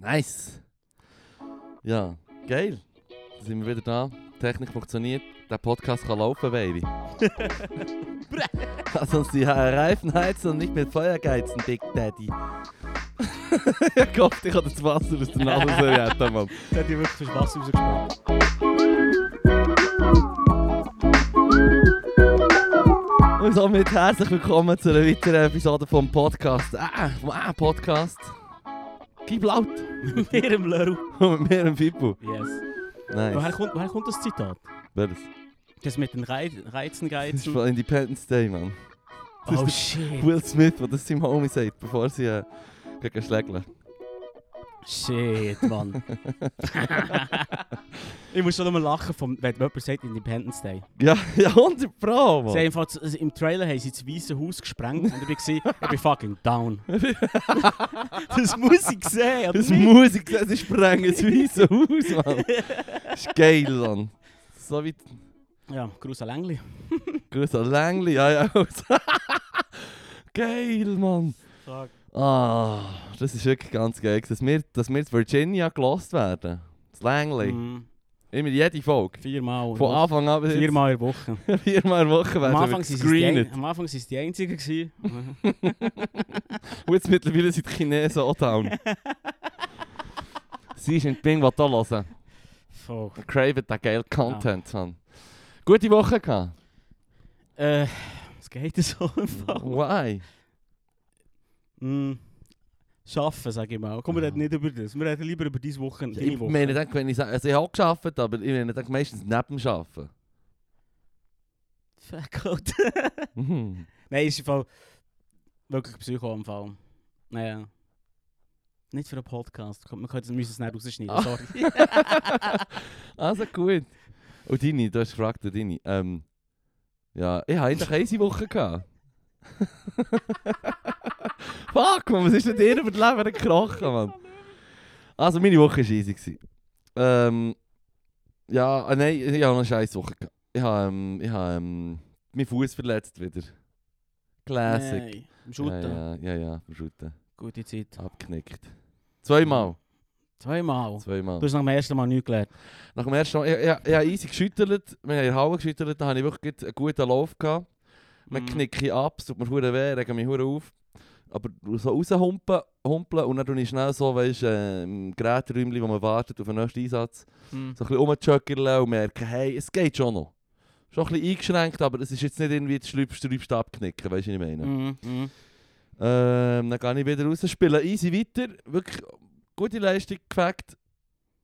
Nice. Ja, geil. Da sind wir wieder da. Die Technik funktioniert. Der Podcast kann laufen, Baby. Lass uns die Reifen heizen und nicht mit Feuer geizen, Big Daddy. ich hoffe, ich habe das Wasser aus der Nase so retten, Mann. Hat die wirklich das Wasser rausgesprungen. Und somit herzlich willkommen zu einer weiteren Episode vom Podcast. Ah, ah, Podcast. Gib laut. Mit ihrem Leru. Und mit mir, dem Fippo. Yes. Nice. Woher kommt, woher kommt das Zitat? Wer das? Mit den Rei Reizen, Das ist von Independence Day, Mann. Das Oh shit. Will Smith, der das seinem Homie sagt, bevor sie äh, gegen schlägeln. Shit, Mann. ich muss schon nochmal lachen, vom, wenn jemand sagt Independence Day. Ja, ja, 100 Pro, Sie haben Mann. einfach, das- im Trailer haben sie das weiße Haus gesprengt und ich war, ich bin fucking down. das muss ich sehen, oder Das nicht? Musik, sie sprengen das weiße Haus, Mann. Das ist geil, Mann. So wie Ja, Gruß an Längli. Grüß an Längli, ja, ja. geil, Mann. Fuck. Ah, das ist wirklich ganz geil. Dass wir, dass wir in Virginia gelost werden. Das Langley. Mm, Immer jede Folge. viermal. Von Anfang an bis. Viermal in der Woche. Viermal in der Woche Am werden Anfang wir sind die, am Anfang sind sie die Einzigen. gewesen. Und jetzt mittlerweile sind die Chinesen auch down. Sie ist in Bing, was da hören. Fuck. Craven den geilen Content, Mann. Gute Woche gehabt. Äh, was geht so Fall? Why? Mm, Schaffen, sag ich mal. Komm, wir reden nicht über das. Wir reden lieber über diese Woche. Deine Ich Woche. meine, dann, wenn ich sage, also ich habe gearbeitet, aber ich meine, dann meistens neben dem Arbeiten. Fuck, out. Mhm. Nein, ist im Fall wirklich Psycho im Fall. Naja. Nicht für einen Podcast. Können es müssen es nicht rausschneiden, Ah. sorry. Also gut. Und deine, du hast gefragt, deine. Ähm, ja, ich habe eigentlich eine Woche gehabt. Fuck, man, was ist denn dir über das Leben gekrochen, Mann? Also, meine Woche war easy. Ähm, ja, ah, nein, ich habe eine scheiß Woche gehabt. Ich habe, ähm, ich habe ähm, meinen Fuß verletzt wieder. Classic. Nein, im Shooten. Ja, ja, ja, ja, im Shooten. Gute Zeit. Abgeknickt. Zweimal. Zweimal. Zweimal. Du hast nach dem ersten Mal nichts gelernt. Nach dem ersten Mal, ich, ich, ich habe easy geschüttelt, wir haben in der Halle geschüttelt, da hatte ich wirklich einen guten Lauf. Gehabt. Man Mm. knicke ab, es tut mir hure weh, regt mich hure auf. Aber so raushumpeln humpeln und dann tue ich schnell so, weißt, äh, im Geräteräumchen, wo man wartet auf den nächsten Einsatz, Mm. so ein bisschen rumjoggerle und merken, hey, es geht schon noch. Schon ein bisschen eingeschränkt, aber es ist jetzt nicht irgendwie das Schlüpfsträubste abknicken, weißt du, was ich meine? Mm, mm. Ähm, dann gehe ich wieder raus, spiele easy weiter, wirklich gute Leistung gefackt.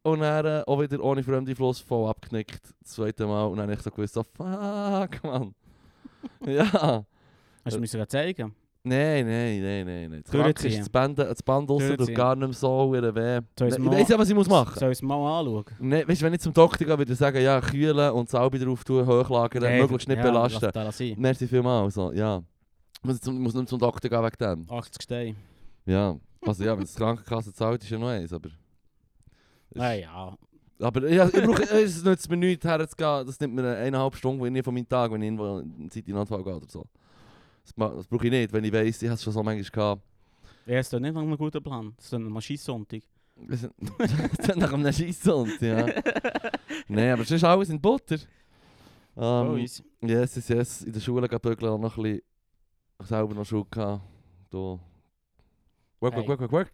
Und dann äh, auch wieder ohne fremde Fluss voll abgeknickt, das zweite Mal. Und dann habe ich so gewusst, so, fuck, man. ja. Hast du mir sogar zeigen? Nein, nein, nein, nein. nein. Das Kranke ist, das Band, das Band draussen tut gar nicht mehr so weh. Ich weiss ja, was ich muss machen Soll ich es mal anschauen? Nee, weißt du, wenn ich zum Doktor gehe, würde ich sagen, ja, kühlen und Salbe drauf tun, hochlagern, Nein, möglichst nicht ja, belasten. Lass das. Merci vielmals. So, ja. Ich muss, zum, muss nicht zum Doktor gehen wegen dem. 80 Steine. Ja, also ja, wenn es die Krankenkasse zahlt, ist ja noch eins, aber... Naja. Aber ja, ich brauche, es nützt mir nichts herzugehen, das nimmt mir eine eineinhalb Stunden von meinem Tag, wenn ich irgendwo in Zeit in Anfall gehe oder so. Das, ma- das brauche ich nicht, wenn ich weiss, ich habe es schon so manchmal gehabt. Ja, ist doch nicht nach einem guten Plan. Das ist dann ein Maschinensonntag. Wir sind- nach einem Scheissund, ja. Nein, aber es ist alles in Butter. Oh, Ähm, easy. yes, yes, yes. In der Schule gehen bügeln auch noch ein bisschen... Selber noch Schule gehabt. Da... Work, work, Hey. work, work, work.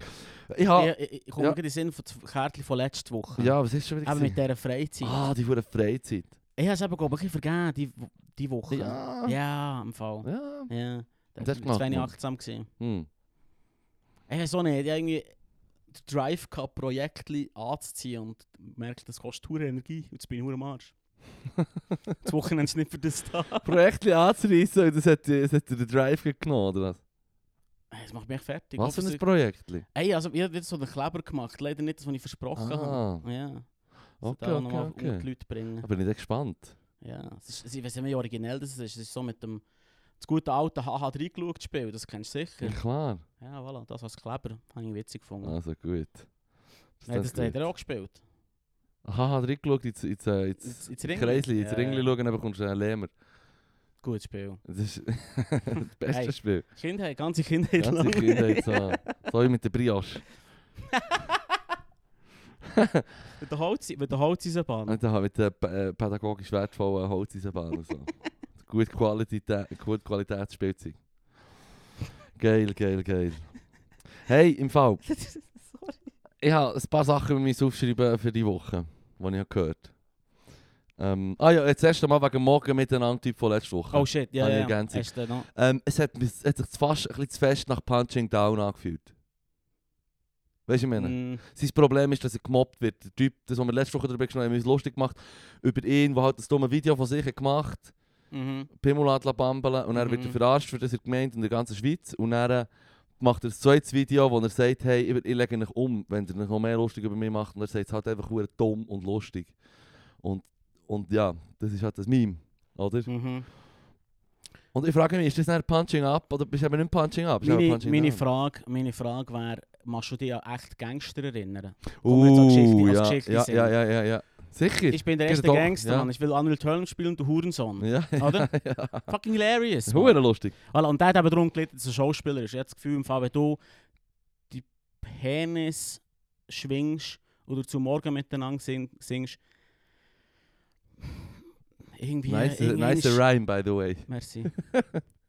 Ich habe... Ich, ich, ich komme ja. in den Sinn von dem Kärtchen von letzter Woche. Ja, was ist schon wieder Aber mit gewesen? dieser Freizeit. Ah, die wurde Freizeit. Ich habe es eben, glaube ich, vergeben, die, die Woche. Ja. Ja, im Fall. Ja. Ja. Du Das war Mann? achtsam. Gewesen. Hm. Ich habe so nicht, ich irgendwie das Drive Cup Projekt anzuziehen und merke, das kostet hure Energie und jetzt bin ich hure am Arsch. das Wochenende ist nicht für das da. Projektli anzureissen und das hat, das hat den Drive genommen, oder was? Das macht mich fertig. Was für ein Hoffe, Projektli? Ey, also ich habe so einen Kleber gemacht, leider nicht das, was ich versprochen Ah. habe. Ja. Okay, da okay, nochmal okay. unter die Leute bringen. Da bin ich gespannt. Ja, es ist, ich weiß nicht, wie originell das ist. Es ist so mit dem das gute alte HH geschaut Spiel, das kennst du Ja, sicher. klar. Ja, voilà, das als Kleber habe ich witzig gefunden. Also gut. Das Nein, das dann hat er auch gespielt. Hat reingeschaut äh, ins, Ins- ins ins Ringli? Kreisli, ins Ja, Ringli ja. schauen, dann bekommst du einen Lähmer. Gutes Spiel. Das ist das beste Hey. Spiel. Kindheit, ganze Kindheit Ganze lang. Kindheit so. So wie mit der Brioche. Mit der Holz, mit der Holzeisenbahn. Und dann mit der äh, pädagogisch wertvollen Holzeisenbahn und so. Gut Qualität, gut Qualitätsspielzeug. Geil, geil, geil. Hey, im Fall, Sorry. ich habe ein paar Sachen mit mir aufschreiben für die Woche, die ich habe gehört ähm, Ah ja, jetzt erst einmal wegen morgen miteinander Typ von letzter Woche. Oh shit, ja, Habe ja. Noch? Ähm, es hat, es hat sich fast ein bisschen zu fest nach Punching Down angefühlt. Weißt du, ich meine? Mm, Sein Problem ist, dass er gemobbt wird. Der Typ, das, was wir letzte Woche darüber gesprochen haben, haben uns lustig gemacht über ihn, der halt das dumme Video von sich hat gemacht mhm. Hat bambeln und dann wird er Mhm. verarscht für das er gemeint in der ganzen Schweiz. Und dann äh, macht er ein zweites Video, wo er sagt, hey, ich, ich lege mich um, wenn er noch mehr lustig über mich macht. Und er sagt es halt einfach nur dumm und lustig. Und, und ja, das ist halt das Meme, oder? Mhm. Und ich frage mich, ist das nicht Punching Up oder bist du eben nicht Punching Up? Meine, meine? Frage, meine Frage wäre, machst du dich an echt Gangster erinnern? Jetzt Geschichte- Uh, ja, Geschichte ja, ja, ja, ja, ja. Sicher? Ich bin der Geht erste doch, Gangster, ja. Mann. Ich will Unreal Tournament spielen, du Hurensohn. ja, Oder? ja. Fucking hilarious. Mann. Hure lustig. Voilà, und der hat eben darum gelitten, dass er Schauspieler ist. Ich habe das Gefühl, im Fall, wenn du die Penis schwingst oder zum Morgen miteinander sing, singst, irgendwie... Nice, irgendwie nice ist- rhyme, by the way. Merci.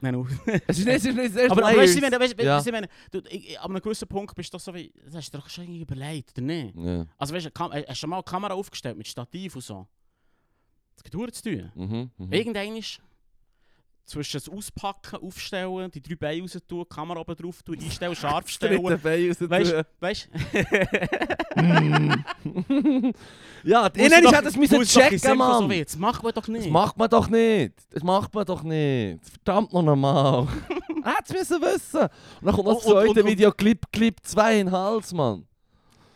Nein. Es ist nicht, es ist nicht, aber aber weißt du, ich meine, weißt, Ja. ich meine, du, ich, an einem gewissen Punkt bist du doch so wie, das hast du doch schon irgendwie überlegt, oder nicht? Ja. Also weißt du, Kam- hast du schon mal eine Kamera aufgestellt mit Stativ und so? Das geht verdammt zu tun. Mhm, mhm. Irgendwann ist zwischen das Auspacken, Aufstellen, die drei Beine raus tun, die Kamera oben drauf tun, einstellen, scharf stellen. dritte Bein raus Weißt tun. weißt Ja, die Innen hat das müssen checken, So Mann. weh. das macht man doch nicht. Das macht man doch nicht. Das macht man doch nicht. Verdammt noch normal. hätte es müssen wissen. Und dann kommt noch das und- zweite Video, Clip, Clip 2 in den Hals, Mann.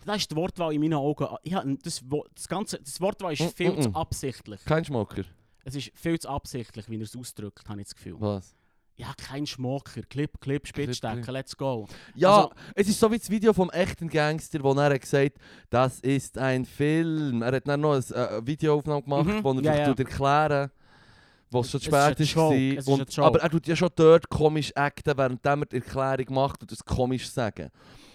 Das ist die Wortwahl in meinen Augen. Ich das, das, ganze, das Wortwahl ist Mm, viel mm, zu mm. absichtlich. Kein Schmocker. Es ist viel zu absichtlich, wie er es ausdrückt, habe ich das Gefühl. Was? Ja, kein Schmocker. Clip, Clip, Spitzstecken, let's go. Ja, Also- es ist so wie das Video vom echten Gangster, wo er hat gesagt das ist ein Film. Er hat dann noch eine äh, Videoaufnahme gemacht, Mhm, wo er ja, sich ja. erklären wo es schon spät ist. Ist Und, aber er tut ja schon dort komisch acten, während er die Erklärung macht und das komisch sagen.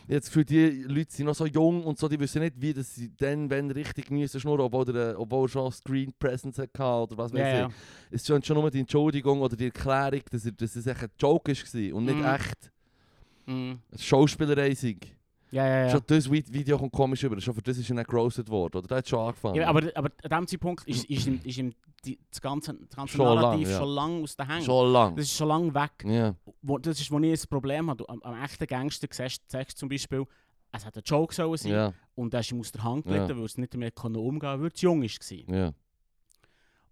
Das Gefühl, die Leute sind noch so jung und so, die wissen nicht, wie das sie dann, wenn richtig müssen schnurren, obwohl, er, äh, obwohl schon Screen Presence hatte oder was weiß Ja, ich. ja. Es ist schon, nur die Entschuldigung oder die Erklärung, dass, er, dass es echt ein Joke war und nicht Mhm. echt. Schauspielerei sei. Ja, ja, ja. Schon das Vi- Video kommt komisch über, schon für das ist er nicht gerostet worden, oder? Der hat schon angefangen. ja aber, aber an diesem Zeitpunkt ist, ist ihm, ist ihm die, das ganze, das ganze Schon Narrativ lang, ja. schon lange aus den Händen. schon lang. Das ist schon lange weg. Ja. Wo, das ist, wo ich ein Problem habe. Am, am echten Gangster siehst du zum Beispiel, es hat ein Joke sollen sein Ja, und er ist ihm aus der Hand gelitten, weil es nicht mehr umgehen konnte, weil zu jung war. ja.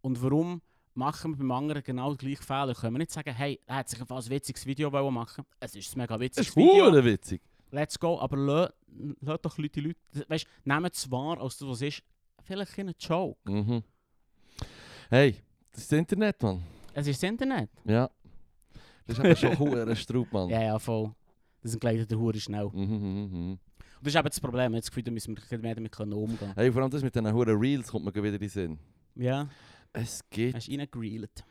Und warum machen wir beim anderen genau den gleichen Fehler? Können wir nicht sagen, hey, er hat sich ein witziges Video machen Es ist ein mega witziges ist Video. verdammt witzig. Let's go. Aber lass, lass doch Leute, die Leute weißt, nehmen es wahr, als das, was ist. Vielleicht ein Joke. Mhm. Hey, das ist das Internet, Mann. Es ist das Internet. Ja. Das ist eben schon hure Straub, Mann. Ja, ja, voll. Das entgleitet der Hure schnell. Und Mhm, mhm, mhm. das ist eben das Problem. Ich habe das Gefühl, da müssen wir mehr damit umgehen Hey, vor allem das mit diesen huren Reels kommt mir gleich wieder in den Sinn. Ja, Es geht... hast du reingereelt.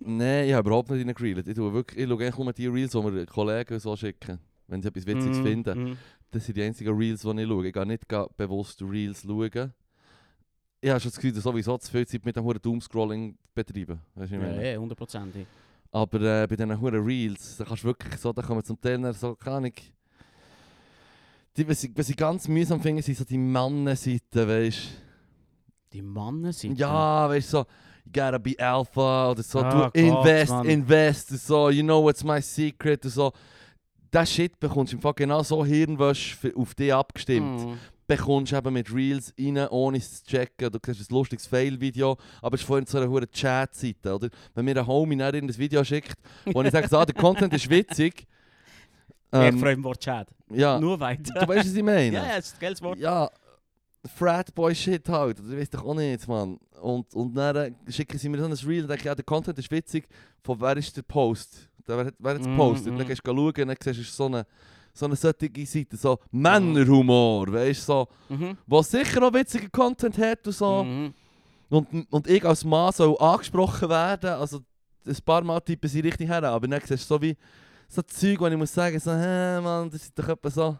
Nein, ich habe überhaupt nicht reingegrillt. Ich, tue wirklich, ich schaue eigentlich nur die Reels, die mir Kollegen so schicken. Wenn sie etwas Witziges Mhm, finden. mhm. Das sind die einzigen Reels, die ich schaue. Ich gehe nicht bewusst Reels schauen. Ich habe schon das Gefühl, dass sowieso zu viel Zeit mit dem huren Doomscrolling betreiben. Weißt du, Ja, ja, hundertprozentig. Aber äh, bei diesen huren Reels, da kannst du wirklich so, da kommen zum Teil so, keine Ahnung. Die, was, ich, was ich ganz mühsam finde, sind so die Mannenseiten, weißt Die du? sind. Ja, weißt du, so, you gotta be alpha oder so, Ah, du Gott, invest, Mann. invest, so, you know what's my secret so. Das Shit bekommst du im Fall genau so Hirnwäsche für- auf dich abgestimmt. Mhm. bekommst eben mit Reels rein, ohne es zu checken. Du kriegst ein lustiges Fail-Video, aber es ist vorhin so eine hohe Chat-Seite, oder? Wenn mir ein Homie dann in das Video schickt, wo ich sage, ah, der Content ist witzig. ich Ähm, freue mich Wort Chat. ja, Nur weiter. du weißt, was ich meine? ja, ja, das ist ein geiles Wort. Ja, Frat-Boy-Shit halt? Ich weiß doch auch nicht, Mann. Und, und dann schicken sie mir so ein Reel und denke, ja, der Content ist witzig. Von wer ist der Post? Wer hat es Mhm, gepostet? mhm. Dann gehst du schauen und dann siehst du so eine, so eine solche Seite, so Männerhumor, weißt du, so. Mhm. was sicher auch witzigen Content hat und so. Mhm. Und, und ich als Mann soll angesprochen werden. Also ein paar Mal tippen sie richtig her, aber dann siehst du so wie so Zeug, wo ich muss sagen, so, hä Mann, das ist doch etwa so.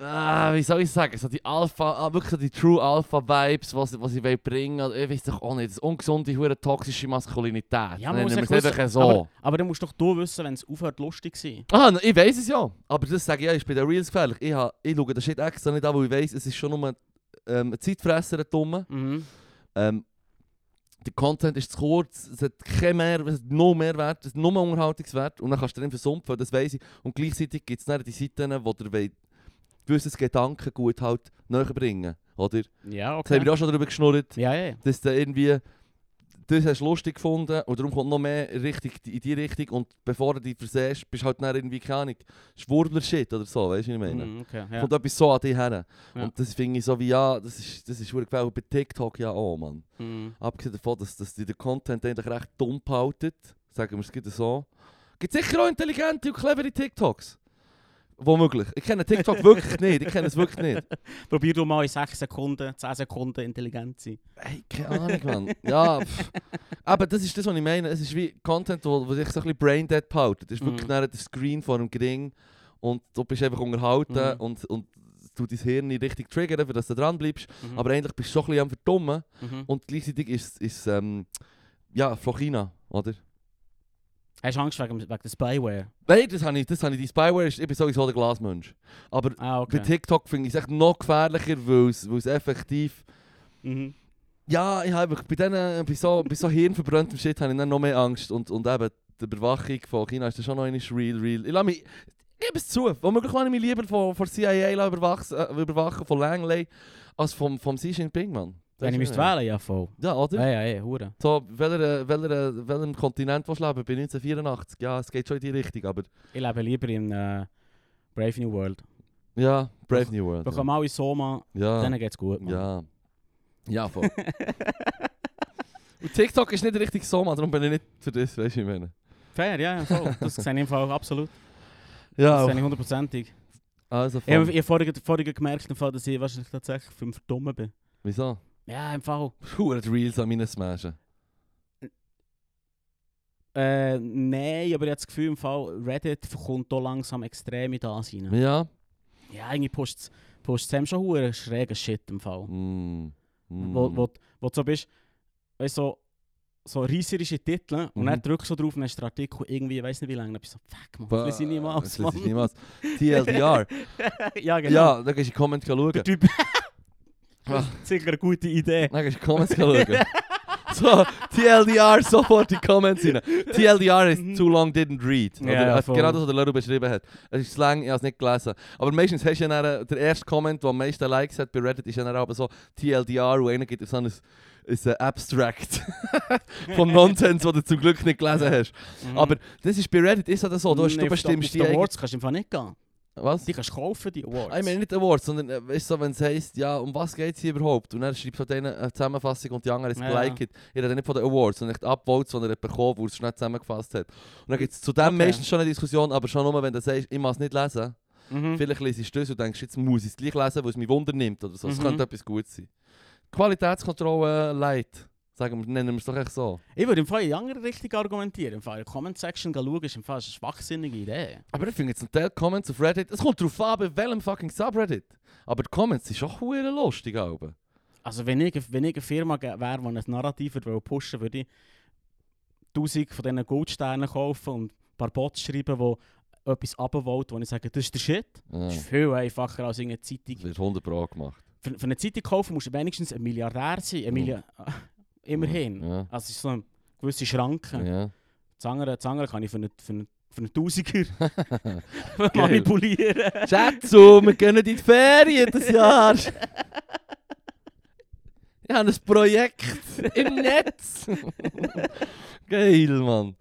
Ah, wie soll ich sagen, so die Alpha, ah, wirklich so die True Alpha Vibes, was, was ich will bringen will. Ich weiß doch auch nicht, das ungesunde, hure toxische Maskulinität. Ja, man muss es einfach so. Aber, aber dann musst doch du wissen, wenn es aufhört lustig zu sein. Ah, ich weiß es ja. Aber das sage ich ja, ist bei den Reels gefährlich. Ich, ha, ich schaue das Shit extra nicht an, weil ich weiß, es ist schon nur ähm, ein Zeitfresser, ein Dumme. Mhm. Ähm, der Content ist zu kurz, es hat kein mehr, es hat noch mehr Wert, es hat nur mehr Unterhaltungswert und dann kannst du drin versumpfen, das weiss ich. Und gleichzeitig gibt es dann die Seiten, wo dir wollt gewisses Gedankengut halt näher bringen, oder? Ja, Das haben okay. wir auch schon darüber geschnurrt, Ja, ja. dass du irgendwie, das hast du lustig gefunden und darum kommt noch mehr richtig in die Richtung und bevor du dich versehst, bist du halt dann irgendwie, keine Ahnung, Schwurbler-Shit oder so, weißt du, was ich meine? Mhm, okay, ja. Kommt etwas so an dich her. Ja. Und das finde ich so wie, ja, das ist, das ist gefährlich. Bei TikTok ja auch, Mann. Mhm. Abgesehen davon, dass, dass die den Content eigentlich recht dumm behalten, sagen wir es so. Gibt sicher auch intelligente und clevere TikToks. Womöglich. Ich kenne TikTok wirklich nicht. Ich kenne es wirklich nicht. Probier du mal in 6 Sekunden, 10 Sekunden intelligent zu sein. Hey, keine Ahnung, Mann. Ja, pff. aber das ist das, was ich meine. Es ist wie Content, wo, wo sich so ein bisschen braindead behalten. Das ist wirklich Mhm. der Screen vor dem Gring und du bist einfach unterhalten Mhm. und, und du dein Hirn nicht richtig triggern, für dass du dran bleibst. Mhm. Aber eigentlich bist du schon ein bisschen am Verdummen. mhm. Und gleichzeitig ist es ähm, ja, Flochina, oder? Hast du Angst wegen, wegen der Spyware? Nein, das habe ich, das habe ich. Die Spyware ist, ich bin sowieso der Glasmensch. Aber Ah, bei okay. TikTok finde ich es echt noch gefährlicher, weil es, effektiv... Mhm. Ja, ich habe bei, denen, bei, so, bei so hirnverbranntem Shit habe ich dann noch mehr Angst. Und, und eben die Überwachung von China ist dann schon noch einmal real, real. Ich lasse mich... Ich gebe es zu. Womöglich lasse ich mich lieber von, von CIA überwachen, äh, überwachen, von Langley, als vom, vom Xi Jinping, Mann. Wenn ich müsste wählen, ja voll. Ja, oder? Ja, ja, ja, hure. So, welcher, welcher, welchem Kontinent willst du leben? Bei 1984? Ja, es geht schon in die Richtung, aber... Ich lebe lieber in äh, Brave New World. Ja, Brave New World. Wir kommen alle Soma, Ja, denen geht's gut, Mann. ja. Ja, voll. Und TikTok ist nicht richtig so, man, darum bin ich nicht für das, weißt du, ich meine. Fair, ja, ja, voll. Das sehe ich im Fall absolut. Ja, Das sehe ich hundertprozentig. also habe voll. ich hab vorhin, gemerkt, dass ich wahrscheinlich tatsächlich für einen Verdummen bin. Wieso? Ja, im Fall. Die Reels an meinen Smashen. Äh, nein, aber ich habe das Gefühl, im Fall, Reddit kommt hier langsam extrem in das rein. Ja. Ja, irgendwie postet es schon hure schrägen Shit im Fall. Mm. Mm. Wo, wo, wo du so bist, weißt du, so, so reißerische Titel und Mhm. dann drückst du so drauf und dann ist der Artikel irgendwie, ich weiß nicht wie lange, dann bist du so, fuck man, das lese ich niemals, das lese ich niemals. TLDR. ja, genau. Ja, da gehst du in die Comments schauen. Das ist sicher eine gute Idee. Dann gehst du die Comments schauen. So, TLDR, sofort die Comments rein. TLDR ist too long didn't read. Ja, Oder, genau das, was der Leru beschrieben hat. Es ist Slang, ich habe es nicht gelesen. Aber meistens hast du ja dann, äh, der erste Comment, der am meisten Likes hat bei Reddit, ist ja dann aber so TLDR, wo einer gibt so ein, ein äh, Abstract vom Nonsens, den du zum Glück nicht gelesen hast. Mhm. Aber das ist bei Reddit ist das so, du, hast, Nee, du bestimmst die... Awards kannst du Fall nicht gehen. Was? Die kannst du kaufen, die Awards. Ich meine nicht Awards, sondern äh, weißt du, so, wenn es heisst, ja, um was geht es hier überhaupt? Und dann schreibst du denen eine Zusammenfassung und die anderen es Ja. geliked. Ich rede nicht von den Awards, sondern echt Upvotes, die er bekommen wo er es schnell zusammengefasst hat. Und dann gibt es zu dem Okay. meistens schon eine Diskussion, aber schon nur, wenn du sagst, ich muss es nicht lesen. mhm. Vielleicht liest du das und denkst, jetzt muss ich es gleich lesen, weil es mich Wunder nimmt oder so. Es Mhm. könnte etwas Gutes sein. Qualitätskontrolle light. Sagen wir, nennen wir es doch echt so. Ich würde im Fall in die andere Richtung argumentieren. Im Fall in der Comment-Section schauen ist im Fall eine schwachsinnige Idee. Aber ich finde jetzt ein Teil Comments auf Reddit, es kommt darauf an, bei welchem fucking Subreddit. Aber die Comments sind schon hure lustig, Alben. Also wenn ich, wenn ich eine Firma wäre, die ein Narrativ pushen würde, würde ich 1000 von diesen Goldsternen kaufen und ein paar Bots schreiben, die etwas abwollen, wo ich sage, das ist der Shit. Ja, Das ist viel einfacher als irgendeine Zeitung. das wird 100 Pro gemacht. Für, für eine Zeitung kaufen musst du wenigstens ein Milliardär sein. Ein Mhm. Immerhin. Ja. Also es ist so eine gewisse Schranke. Ja. Das, andere, das andere kann ich für einen, für einen, für einen Tausiger manipulieren. Schätzu, wir gehen in die Ferien das Jahr. Ich habe ein Projekt im Netz. Geil, Mann.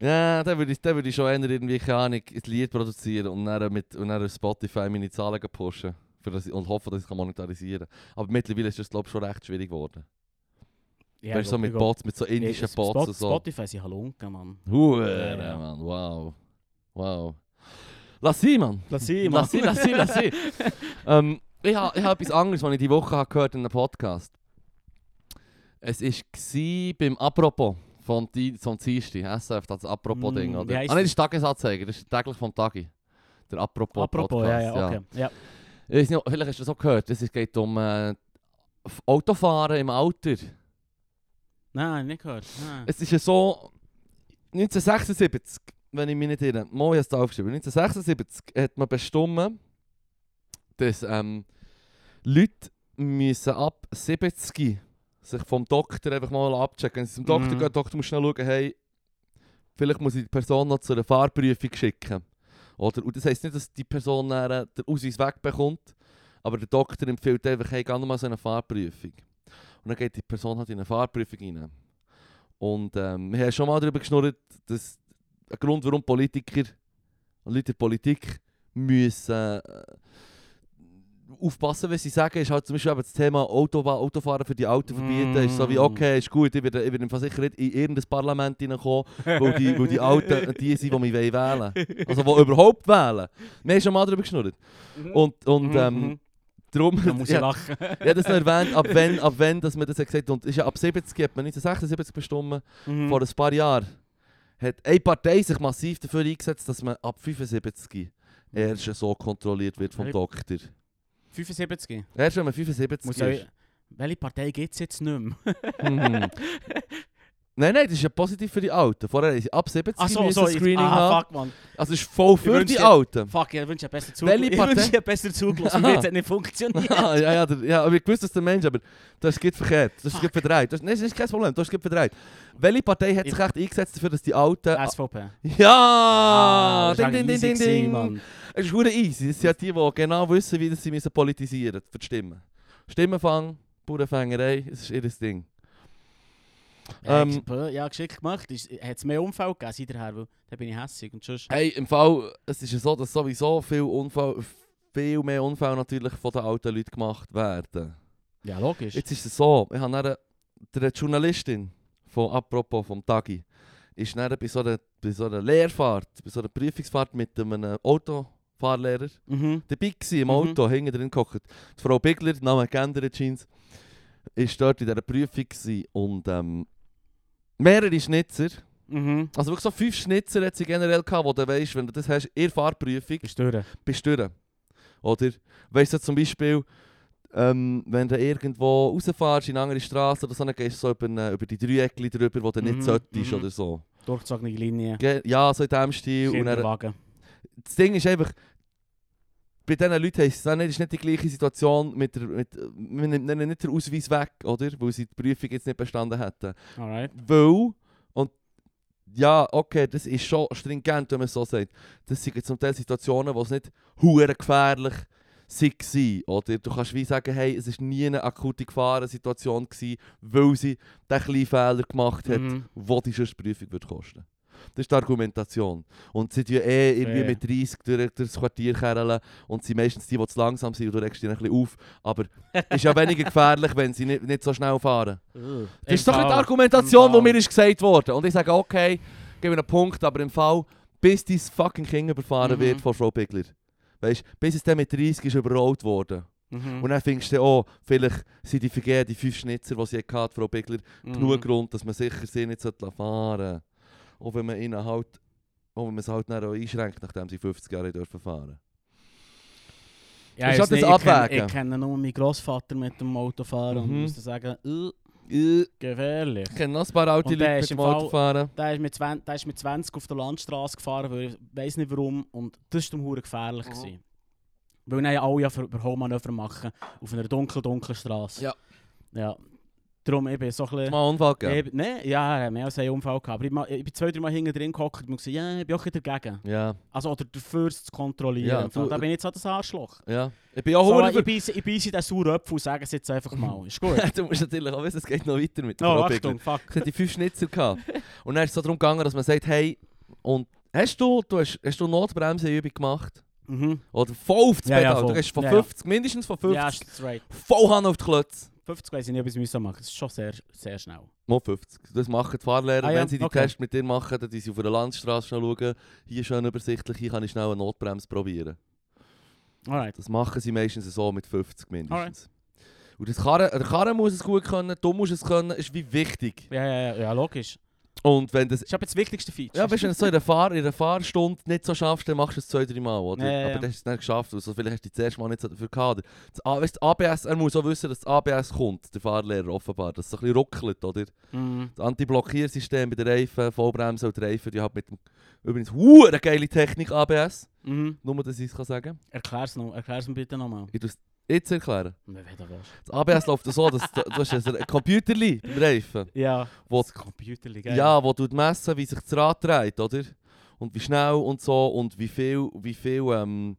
Ja, dann würde ich, würde ich schon eher irgendwie, keine Ahnung, ein Lied produzieren und dann, mit, und dann Spotify meine Zahlen pushen. Für das, und hoffen, dass ich es monetarisieren kann. Aber mittlerweile ist das, glaube ich, schon recht schwierig geworden. Ja, weißt du, so mit Bots, mit so indischen Spot- Bots und so. Spotify sind Halunken, Mann. Hure, Ja, ja. Mann, wow. Wow. Lass sie, Mann. Lass sie, Mann. Lass sie, lass sie, lass sie. ähm, ich habe ich etwas anderes, was ich diese Woche gehört in einem Podcast. Es war beim Apropos von, die, von Dienstag, SF, das Apropos-Ding, Mm, oder? Ah, nein, das ist Tagesanzeiger, das ist täglich vom Tagi. Der Apropos-Podcast. Apropos, ja, ja, okay. Ja. Ich weiß nicht, vielleicht hast du das auch gehört. Es geht um äh, Autofahren im Alter. Nein, nicht gehört. Nein. Es ist ja so, 1976, wenn ich mich nicht irre, es da aufgeschrieben, 1976 hat man bestimmt, dass ähm, Leute müssen ab 70 sich vom Doktor einfach mal abchecken. Wenn sie zum Doktor Mhm. gehen, der Doktor muss schnell schauen, hey, vielleicht muss ich die Person noch zu einer Fahrprüfung schicken. Oder, und das heisst nicht, dass die Person dann, den Ausweis wegbekommt, aber der Doktor empfiehlt einfach, hey, geh noch mal so eine Fahrprüfung. Und dann geht die Person halt in eine Fahrprüfung rein. Und ähm, wir haben schon mal darüber geschnurrt, dass ein Grund, warum Politiker und Leute in der Politik müssen äh, aufpassen, was sie sagen, ist halt zum Beispiel eben das Thema Autoba Autofahren für die Alten verbieten. Ist so wie, Mm. okay, ist gut, ich werde, ich werde sicher nicht in irgendein Parlament reinkommen, weil die, weil die Alten die sind, die mich wählen wollen. Also die überhaupt wählen. Wir haben schon mal darüber geschnurrt. Und, und Mhm, ähm, mhm. Darum... Da muss ich lachen. ja, das noch erwähnt, ab wenn, ab wenn dass man das hat gesagt und ist ja ab 70 hat man 1976 bestimmt, Mhm. vor ein paar Jahren, hat eine Partei sich massiv dafür eingesetzt, dass man ab 75 erst so kontrolliert wird vom Welche- Doktor. 75. Erst wenn man 75 Muss ist. ich, welche Partei gibt es jetzt nicht mehr? Nein, nein, das ist ja positiv für die Alten. Vorher sie ab 70 Ach so, müssen so. Screening ah, fuck, man. Also es ist voll für die Alten. Fuck, ich wünsche besser Welche zugelassen. Ich wünsche besser zugelassen. Aha. Jetzt hat nicht funktioniert. ah, ja, ja, der, ja, aber ich wusste, dass der Mensch, aber das geht verkehrt. Das geht verdreht. Das, nein, das ist kein Problem, das geht verdreht. Welche Partei hat sich echt eingesetzt dafür, dass die Alten... SVP. Ja! Ah, ding, ding, ding, ding, ding. Mann. Es ist hure easy. Das sind ja die, die genau wissen, wie sie müssen politisieren für die Stimmen. Stimmenfang, Bauernfängerei, das ist ihr Ding. Ja, Ähm, ja, geschickt gemacht. Hat es mehr Unfall gegeben seither, weil da bin ich hässig. Und sonst... Hey, im Fall, es ist ja so, dass sowieso viel, Unfall, viel mehr Unfälle natürlich von den alten Leuten gemacht werden. Ja, logisch. Jetzt ist es so, ich habe dann, der Journalistin von apropos vom Tagi, ist dann bei so einer, bei so einer Lehrfahrt, bei so einer Prüfungsfahrt mit einem Autofahrlehrer Mhm. dabei gewesen, im Mhm. Auto, hinten drin gehockt. Die Frau Bigler, Name geändert, Jeans, ist dort in dieser Prüfung gewesen und ähm, mehrere Schnitzer, Mhm. also wirklich so fünf Schnitzer hat sie generell gehabt, wo du weißt, wenn du das hast, der Fahrprüfung, Bist du durch? bist du durch. Oder, weißt du zum Beispiel, ähm, wenn du irgendwo rausfährst in eine andere Straße oder so, dann gehst du so über, über die Dreieckli drüber, wo du Mhm, nicht solltest mhm. oder so. Durchgezogene Linie. Ge ja, so in diesem Stil. Und dann, das Ding ist einfach, bei diesen Leuten heisst es nicht, ist die gleiche Situation mit der, mit, man nimmt nicht den Ausweis weg, oder? Weil sie die Prüfung jetzt nicht bestanden hätten. Alright. Weil, und ja, okay, das ist schon stringent, wenn man es so sagt. Das sind zum Teil Situationen, wo es nicht hure gefährlich waren. Oder du kannst wie sagen, hey, es war nie eine akute Gefahrensituation, gewesen, weil sie den kleinen Fehler gemacht hat, Mhm. wo die Prüfung wird kosten. Das ist die Argumentation. Und sie tun ja eh irgendwie Fair. mit 30 durch, durch das Quartier kerlen und sie meistens die, die zu langsam sind und du regst dich ein bisschen auf. Aber es ist ja weniger gefährlich, wenn sie nicht, nicht so schnell fahren. Das ist doch nicht die. Argumentation, die mir ist gesagt wurde. Und ich sage, okay, gebe einen Punkt, aber im Fall, bis dein fucking Kind überfahren Mhm. wird von Frau Bigler. Weißt du, bis es dann mit 30 ist überrollt worden. Mhm. Und dann findest du, oh, vielleicht sind die vergeben, die fünf Schnitzer, die sie hatte, Frau Bigler, Mhm. genug Grund, dass man sicher sie nicht fahren sollte. Auch wenn man ihnen halt, auch wenn man es halt dann auch einschränkt, nachdem sie 50 Jahre dürfen fahren. Ja, Ist ich das nicht, ich kenn- Abwägen. Ich kenne nur meinen Grossvater mit dem Autofahren und Mhm. muss sagen, uh, Ich gefährlich. kenne noch ein paar alte Und Leute mit dem Autofahren. Der ist, mit 20, der ist mit 20 auf der Landstraße gefahren, weil ich weiß nicht warum. Und das war hure gefährlich. Mhm. gewesen. Weil dann ja alle ja für Überholmanöver machen auf einer dunkel, dunklen Straße. Ja. Ja. Darum, ich bin so ein bisschen... Mal Unfall gegeben. Ich, nein, ja, mehr als einen Unfall gehabt. Aber ich, ma- ich bin zwei, drei Mal hinten drin gehockt und gesagt, ja, ich bin auch dagegen. Ja, Also, oder dafür zu kontrollieren. Ja, du- da bin ich jetzt auch das Arschloch. ja. Ich bin auch So, hure ich beiße ich beiße den sauren Apfel sage es jetzt einfach mal. Ist gut? du musst natürlich auch wissen, es geht noch weiter mit der Oh. Achtung, fuck. Es hat die fünf Schnitzer gehabt. Und dann ist es so darum gegangen, dass man sagt, hey, und hast du, du hast, hast du Notbremseübung gemacht? Mhm. Oder voll auf das Ja, ja, Pedal? voll. du gehst von Ja, ja. 50, mindestens von 50, Ja, straight. voll Hand auf die Klötze. 50 weiss ich nicht, ob ich es müssen machen Das ist schon sehr, sehr schnell. Mal 50. Das machen die Fahrlehrer, Ah, ja, wenn sie die okay. Tests mit dir machen, dann die sie auf einer Landstraße schauen, hier schön übersichtlich, hier kann ich schnell eine Notbremse probieren. Alright. Das machen sie meistens so mit 50 mindestens. Und das Karren, der Karren muss es gut können, du musst es können, ist wie wichtig. Ja, ja, ja, ja, logisch. Und wenn das... Das ist aber das wichtigste Feature. Ja, weißt du, wenn du es so in der, Fahr in der Fahrstunde nicht so schaffst, dann machst du es zwei, drei Mal, oder? Ja, ja. Aber hast du es nicht geschafft, also vielleicht hast du das erste Mal nicht so dafür gehabt. Das, weißt, du, ABS, er muss auch wissen, dass das ABS kommt, der Fahrlehrer offenbar, dass es so ein bisschen ruckelt, oder? Mhm. Das Anti-Blockiersystem bei den Reifen, Vollbremse und die Reifen, die hat mit dem, übrigens, hure geile Technik ABS, Mhm. nur dass ich es kann sagen Erklär's, noch, erklär's mir bitte nochmal. Ich jetzt erklären. Wir werden was. Das ABS läuft so, dass du, du hast ein Computerli beim Reifen, Ja. wo Das Computer liegt. Ja, wo du messen, wie sich das Rad dreht, oder? Und wie schnell und so und wie viel, wie viel ähm,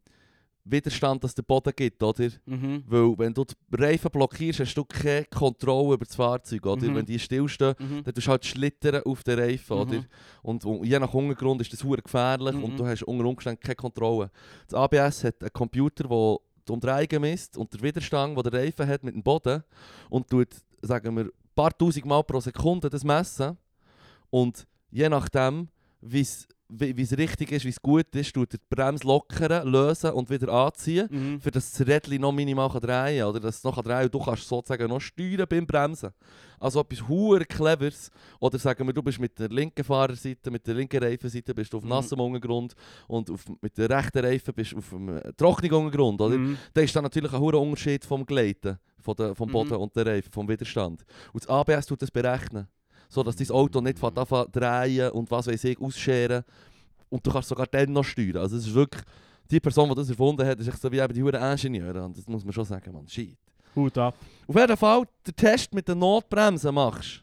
Widerstand das der Boden gibt, oder? Mhm. Weil wenn du die Reifen blockierst, hast du keine Kontrolle über das Fahrzeug, oder? Mhm. Wenn die stillstehen, Mhm. dann tust du halt schlittern auf den Reifen, Mhm. oder? Und, und je nach Untergrund ist das hure gefährlich Mhm. und du hast unter Umständen keine Kontrolle. Das ABS hat einen Computer, der die Umdrehungen misst und der Widerstand, den der Reifen hat mit dem Boden und tut, sagen wir, ein paar tausend Mal pro Sekunde das messen. Und je nachdem, wie's, wie es richtig ist, wie es gut ist, tut er die Bremse lockern, lösen und wieder anziehen, Mhm. für dass das Rädchen noch minimal kann drehen kann. Oder dass es noch drehen kann und du kannst sozusagen noch steuern beim Bremsen. Also etwas hure Cleveres. Oder sagen wir, du bist mit der linken Fahrerseite, mit der linken Reifenseite bist du auf Mhm. nassem Untergrund und auf, mit der rechten Reifen bist du auf einem äh, trockenen Untergrund. Oder? Mhm. Da ist dann natürlich ein hoher Unterschied vom Gleiten, von der, vom Mhm. Boden und der Reifen, vom Widerstand. Und das ABS tut das berechnen. So dass dein Auto nicht anfängt drehen und was weiß ich, ausscheren. Und du kannst sogar dann noch steuern. Also es ist wirklich, die Person, die das erfunden hat, ist echt so wie eben die Huren Ingenieure. Und das muss man schon sagen, man. Shit. Hut ab. Auf jeden Fall, den Test mit den Notbremsen machst.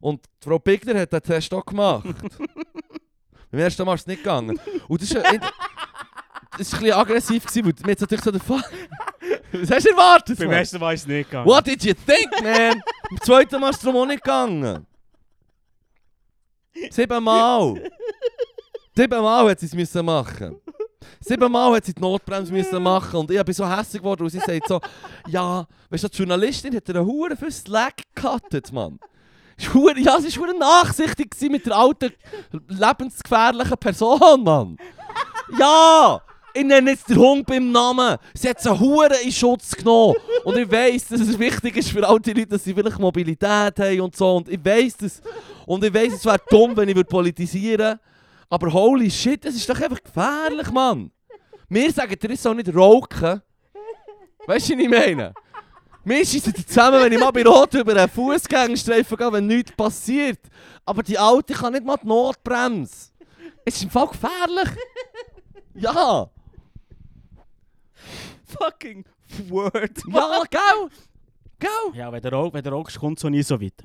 Und Frau Bigler hat den Test auch gemacht. Beim ersten Mal ist es nicht gegangen. Und das ist, ein- das ist ein bisschen aggressiv, gewesen, weil mir jetzt natürlich so der Fall. Was hast du erwartet? Beim ersten Mal ist es nicht gegangen. What did you think, man? Beim zweiten Mal ist es darum auch nicht gegangen. Siebenmal. Siebenmal hat sie es machen. Siebenmal hat sie die Notbremse müssen machen und ich bin so hässlich geworden, und sie sagt so, ja, weißt du, die Journalistin hat eine Hure für Slack gecuttet, Mann. Ja, sie war nachsichtig mit der alten, lebensgefährlichen Person, Mann. Ja! Ich nenne jetzt den Hund beim Namen. Sie hat sie Hure in Schutz genommen. Und ich weiss, dass es wichtig ist für alte Leute, dass sie vielleicht Mobilität haben und so. Und ich weiss das. Und ich weiss, es wäre dumm, wenn ich politisieren würde. Aber holy shit, das ist doch einfach gefährlich, Mann. Wir sagen, der ist auch nicht rauchen. Weißt du, was ich meine? Wir schießen zusammen, wenn ich mal bei Rot über einen Fußgängerstreifen gehe, wenn nichts passiert. Aber die Alte kann nicht mal die Notbremse. Es ist im Fall gefährlich. Ja. Fucking Word. Ja, gell? Gell? Ja, wenn der Rauch, wenn der kommt so nie so weit.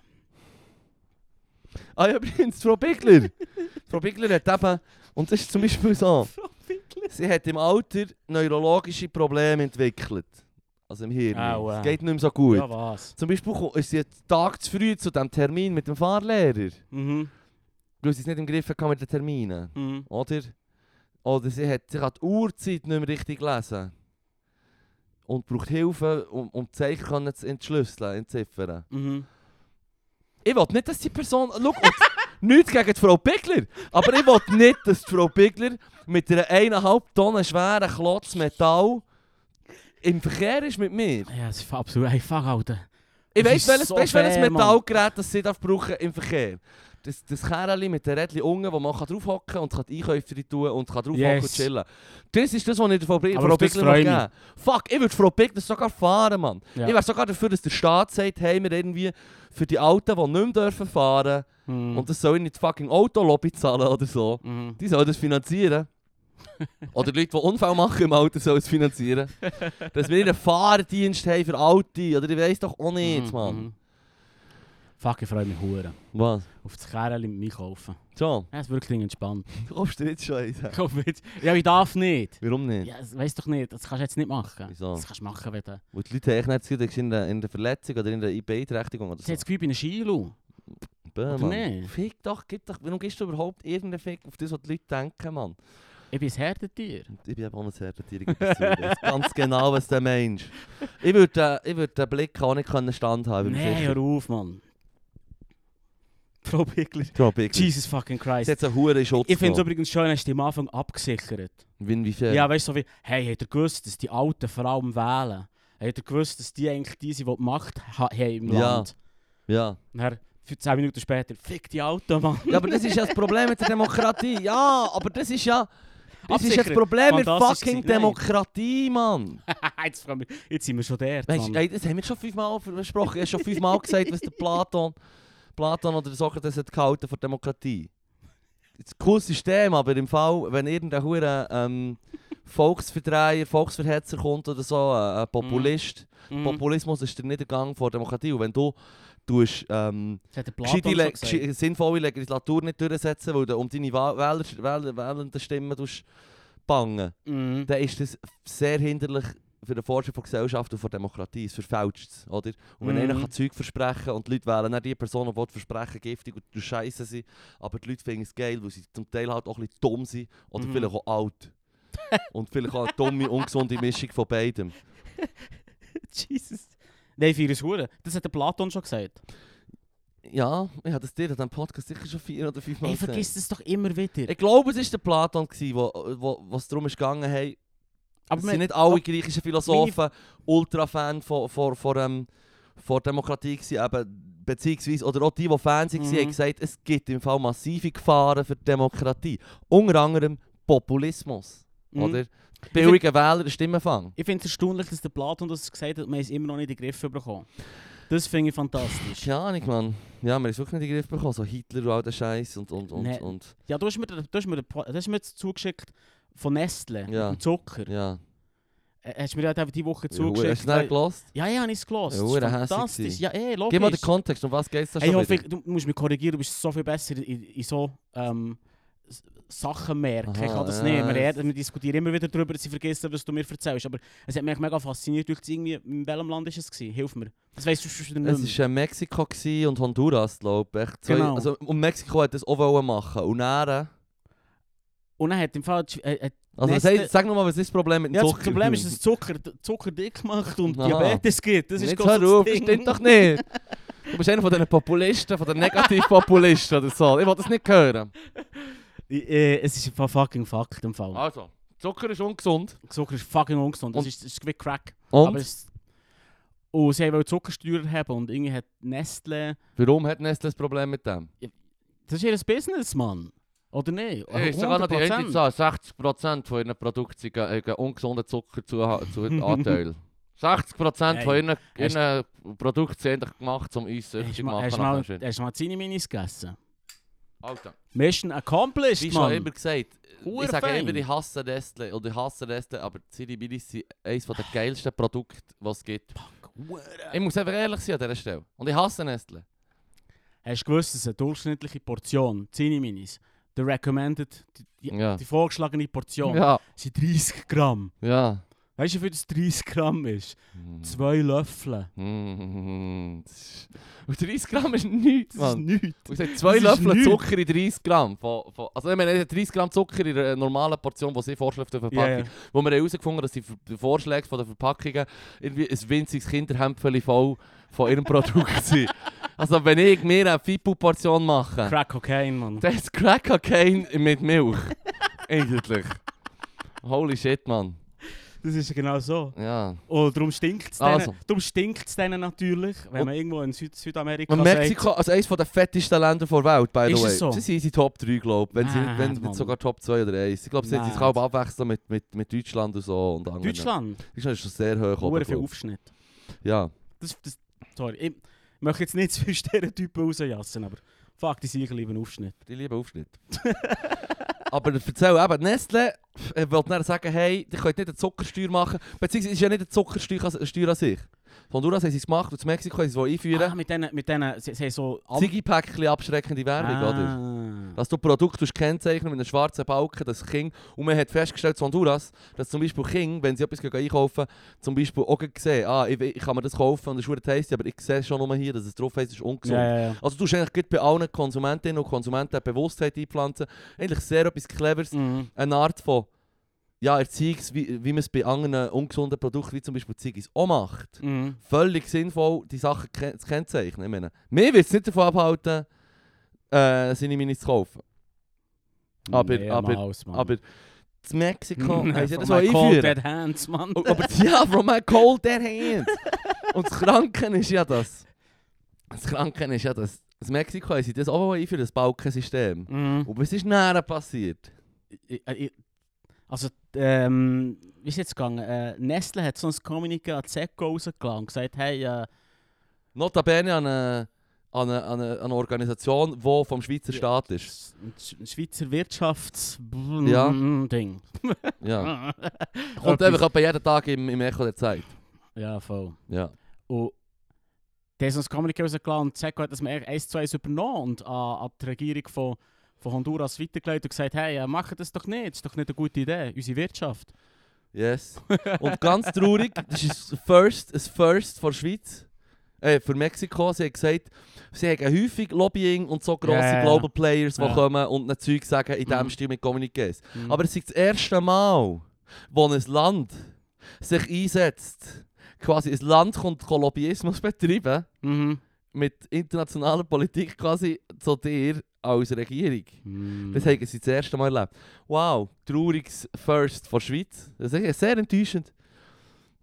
Ah ja, übrigens, Frau Bigler. Frau Bigler hat eben, und das ist zum Beispiel so, sie hat im Alter neurologische Probleme entwickelt. Also im Hirn. Au, äh. Es geht nicht mehr so gut. Ja, was? Zum Beispiel ist sie einen Tag zu früh zu diesem Termin mit dem Fahrlehrer. Mhm. Weil sie es nicht im Griff hatte mit den Terminen. Mhm. Oder? Oder sie hat, sie kann die Uhrzeit nicht mehr richtig lesen. Und braucht Hilfe, um, um die Zeichen können zu entschlüsseln, entziffern. Mhm. Ich will nicht, dass die Person. Schau, nichts gegen Frau Bigler. Aber ich will nicht, dass Frau Bigler mit einer eineinhalb Tonnen schweren Klotz Metall im Verkehr ist mit mir. Ja, das ist absolut... Hey, fuck, Alter. Ich ist welches, so welches. Metallgerät das sie brauchen im Verkehr Das, das Kerli mit den Rädchen unten, wo man draufhocken kann und kann die Einkäufe rein tun und kann draufhocken Yes. und chillen. Das ist das, was ich der Frau, Frau Bigler geben Fuck, ich würde Frau Bigler sogar fahren, Mann. Ja. Ich wäre sogar dafür, dass der Staat sagt, hey, wir irgendwie für die Alten, die nicht mehr dürfen fahren Mhm. und das soll nicht die fucking Autolobby zahlen oder so. Mhm. Die sollen das finanzieren. oder Leute, die Unfall machen im Auto, sollen es finanzieren. dass wir einen Fahrdienst haben für Alte. Oder ich weiss doch auch nicht, Mhm, Mann. Fuck, ich freue mich hure Was? auf das Kerl mit mir kaufen. John, Ja, ist wirklich entspannt. kaufst du jetzt schon? Ich hoffe jetzt. Ja, ich darf nicht. Warum nicht? Ja, das weißt doch nicht. Das kannst du jetzt nicht machen. Wieso? Das kannst du machen, wenn du... Weil die Leute haben echt nicht das Gefühl, du in der, in der Verletzung oder in der Beeinträchtigung oder so. hat das Gefühl, ich bin ein Skilu. Bäh, Mann. Fick doch, gib doch. Warum gibst du überhaupt irgendeinen Fick auf das, was die Leute denken, Mann? Ich bin ein Herdentier. Und Ich bin auch ein Herdentier, ganz genau, was der Mensch. Ich würde äh, würd den Blick auch nicht standhalten. sicher. hör auf, Mann. Frau Bigler. Frau Bigler. Jesus fucking Sie Christ. hat einen Schutz Ich finde es übrigens schön, hast du am Anfang abgesichert. Wie Inwiefern? Ja, weißt du, so wie, hey, habt ihr gewusst, dass die Alten vor allem wählen? Habt ihr gewusst, dass die eigentlich die sind, die die Macht ha haben im Ja. Land? Ja. Dann, Für 10 Minuten später, fick die Auto, Mann. Ja, aber das ist ja das Problem mit der Demokratie. Ja, aber das ist ja... Das ist ja das Absichern. Problem mit fucking. Demokratie, Mann. jetzt, jetzt sind wir schon der. Weißt, ey, das haben wir schon fünfmal versprochen. Ich habe schon fünfmal gesagt, was der Platon, Platon oder Sokrates hat gehalten von Demokratie. Das ist ein cooles System, aber im Fall, wenn irgendein hure ähm, Volksverdreher, Volksverhetzer kommt oder so, äh, ein Populist, Mhm. Populismus ist der Niedergang von Demokratie. Und wenn du tust, ähm, gescheite gesche- sinnvolle Legislatur nicht durchsetzen, weil du um deine Wa- Wähler, Wähler, wählenden Stimmen bangen, Mhm. dann ist das sehr hinderlich für den Fortschritt von Gesellschaft und von Demokratie. Es verfälscht es, oder? Und wenn Mhm. einer kann Zeug versprechen und die Leute wählen nicht die Person, die versprechen giftig und scheiße sind, aber die Leute finden es geil, weil sie zum Teil halt auch ein bisschen dumm sind oder Mhm. vielleicht auch alt. und vielleicht auch eine dumme, ungesunde Mischung von beidem. Jesus. Nein, für das Hure. Das hat der Platon schon gesagt. Ja, ich habe das dir in diesem Podcast sicher schon vier oder fünf Mal gesagt. vergiss das doch immer wieder. Ich glaube, es war der Platon, es darum ist gegangen, hey, Aber es sind nicht alle griechischen Philosophen Ultra-Fan von, von, von, ähm, von Demokratie gewesen, eben, beziehungsweise, oder auch die, die Fans waren, Mhm. haben gesagt, es gibt im Fall massive Gefahren für die Demokratie. Unter anderem Populismus, Mhm. oder? Billige Wähler, der Stimmenfang. Ich finde es erstaunlich, dass der Platon das gesagt hat, haben es immer noch nicht in den Griff bekommen. Das finde ich fantastisch. Keine Ahnung, Mann. Ja, haben es wirklich nicht in den Griff bekommen, so Hitler und all der Scheiß und, und, und, Nee. und, Ja, du hast mir, du hast mir, du hast mir jetzt zugeschickt von Nestle, Ja. dem Zucker. ja. Äh, Hast du mir halt einfach die Woche Hast du zugeschickt. es nicht gelost? ja, ja, habe ich es gelost. Ja, fantastisch. Ja, eh, logisch. Gib mal den Kontext, um was geht es da Ey, schon ich hoffe, ich- du musst mich korrigieren, du bist so viel besser in, in so ähm, Sachen merken. ich kann das ja, nicht. Wir, es- reden- wir diskutieren immer wieder darüber, dass ich vergesse, was du mir erzählst. Aber es hat mich mega fasziniert. Du hast irgendwie, in welchem Land ist es gewesen? Hilf mir. Das weißt du schon wieder Es nicht war Mexiko und Honduras, glaube ich. Zwei, Genau. also, und Mexiko hat das auch machen. Und dann, Und dann hat im Fall... Äh, äh, also Nestle- heißt, sag nochmal, was ist das Problem mit dem ja, das Zucker? Problem ist, dass Zucker, Zucker dick macht und Aha. Diabetes gibt. Das ist Jetzt hör auf, das das stimmt doch nicht. Du bist einer von diesen Populisten, von den Negativpopulisten oder so. Ich will das nicht hören. Äh, es ist ein fucking Fakt im Fall. Also, Zucker ist ungesund. Zucker ist fucking ungesund. Das ist, das ist wie Crack. Und Aber es, und sie wollen Zuckersteuer haben und irgendwie hat Nestle... warum hat Nestle ein Problem mit dem? Das ist ihr Business, Mann. Oder nicht? Hey, ist sogar noch die eine 100%. Zahl. 60% von ihren Produkten sind äh, äh, ungesunden Zucker zu, zu Anteil. 60% von Hey, ihren, ihren Produkten sind eigentlich gemacht, um uns süchtig zu machen. hast du mal, hast du mal Zini-Minis gegessen? Alter. Mission accomplished, Wie schon immer gesagt, Hure ich sage immer, ich hasse Nestle oder ich hasse Nestle, aber Ziri Minis sind eines der geilsten Produkte, was es gibt. Ich muss einfach ehrlich sein an dieser Stelle. Und ich hasse Nestle. Hast du gewusst, dass eine durchschnittliche Portion Zini-Minis, der recommended, die, die, Ja. die vorgeschlagene Portion, Ja, sind 30 Gramm. ja. Weißt du, wie viel das 30 Gramm ist? Mm. Zwei Löffel. Mm. Ist- Und 30 Gramm ist nichts, Das ist Mann. nichts. Und sage, zwei Das ist Löffel. Zucker in 30 Gramm. Von, von, also ich meine, 30 Gramm Zucker in einer normalen Portion, die sie vorschlägt auf der Verpackung. ja. Wo wir herausgefunden haben, dass die Vorschläge von den Verpackungen irgendwie ein winziges Kinderhämpfchen voll von ihrem Produkt sind. Also wenn ich mir eine Fipu-Portion mache, Crack Cocaine, Mann. das ist Crack Cocaine mit Milch. Eigentlich. Holy shit, Mann. Das ist genau so. Ja. Und darum stinkt es Also. denen, darum stinkt's denen natürlich, wenn Und- man irgendwo in Süd Südamerika Und Mexiko, also eines der fettesten Länder der Welt, by the way. so? Sie sind in Top 3, glaube ich. Wenn, sie, Mad, wenn Mann. sogar Top 2 oder 1. Ich glaube, sie Mad. kann abwechseln mit, mit, mit Deutschland und so. Und anderen. Deutschland, Deutschland ist schon sehr hoch. oben, ich. Aufschnitt. Ja. Das, das, sorry, ich möchte jetzt nicht zu viele Stereotypen rausjassen, aber fuck, die sicher lieber Aufschnitt. Die lieben Aufschnitt. Aber erzähl eben, Nestle wollte dann sagen, hey, die könnt nicht eine Zuckersteuer machen. Beziehungsweise ist ja nicht eine Zuckersteuer an- Steuer an sich. Honduras haben sie es gemacht und in Mexiko haben sie es einführen. Ah, mit denen, mit denen, sie, sie so... Ziggy-Päckchen abschreckende Werbung, oder? ah. Dass du Produkte kennzeichnen mit einem schwarzen Balken, das King. Und man hat festgestellt, zu Honduras, dass zum Beispiel King, wenn sie etwas einkaufen, zum Beispiel auch sehen, ah, ich, ich kann mir das kaufen und das ist tasty, aber ich sehe schon nur hier, dass es drauf es ist ungesund. Ja, ja, ja. Also du musst eigentlich bei allen Konsumentinnen und Konsumenten Bewusstheit einpflanzen. Eigentlich sehr etwas Cleveres. Mhm. Eine Art von ja, Erziehungs, wie, wie man es bei anderen ungesunden Produkten, wie zum Beispiel Ziggis, auch macht. Mhm. Völlig sinnvoll, die Sachen ke- zu kennzeichnen. Ich meine, mir wird es nicht davon abhalten, äh, seine Minis zu kaufen. Aber- aber- Mehrmals, Mann. Aber zu Mexiko haben sie das auch my cold einführen. dead hands, Mann. Aber ja, from my cold dead hands. Und das Kranke ist ja das. Das Kranke ist ja, dass in Mexiko haben sie das auch einführen, das Balkensystem. Mhm. Und was ist näher passiert? Ich- ich- Also, ähm, wie ist jetzt gegangen? Äh, Nestle hat so ein Kommuniqué an Zecco rausgelassen und gesagt, hey, äh, Notabene an eine, an eine, an eine, an eine Organisation, die vom Schweizer Ja. Staat ist. ein Schweizer Wirtschafts... Ja. Ding. Ja. Kommt einfach etwa jeden Tag im, im Echo der Zeit. Ja, voll. Ja. Und der hat so ein Kommuniqué rausgelassen und Zecco hat das mir eins zu eins übernommen und an, an die Regierung von, von Honduras weitergeleitet und gesagt, hey, äh, macht das doch nicht, das ist doch nicht eine gute Idee, unsere Wirtschaft. Yes. Und ganz traurig, das ist ein First, ein First für Schweiz. Äh, für Mexiko. Sie haben gesagt, sie haben häufig Lobbying und so grosse ja. Global Players, die Ja. kommen und ein Zeug sagen in diesem Mhm. Stil mit Kommuniqués. Mhm. Aber es ist das erste Mal, wo ein Land sich einsetzt, quasi ein Land kommt Lobbyismus betreiben, Mhm. mit internationaler Politik quasi zu dir als Regierung. Mhm. Das haben sie das erste Mal erlebt. Wow, trauriges First von der Schweiz. Das ist sehr enttäuschend.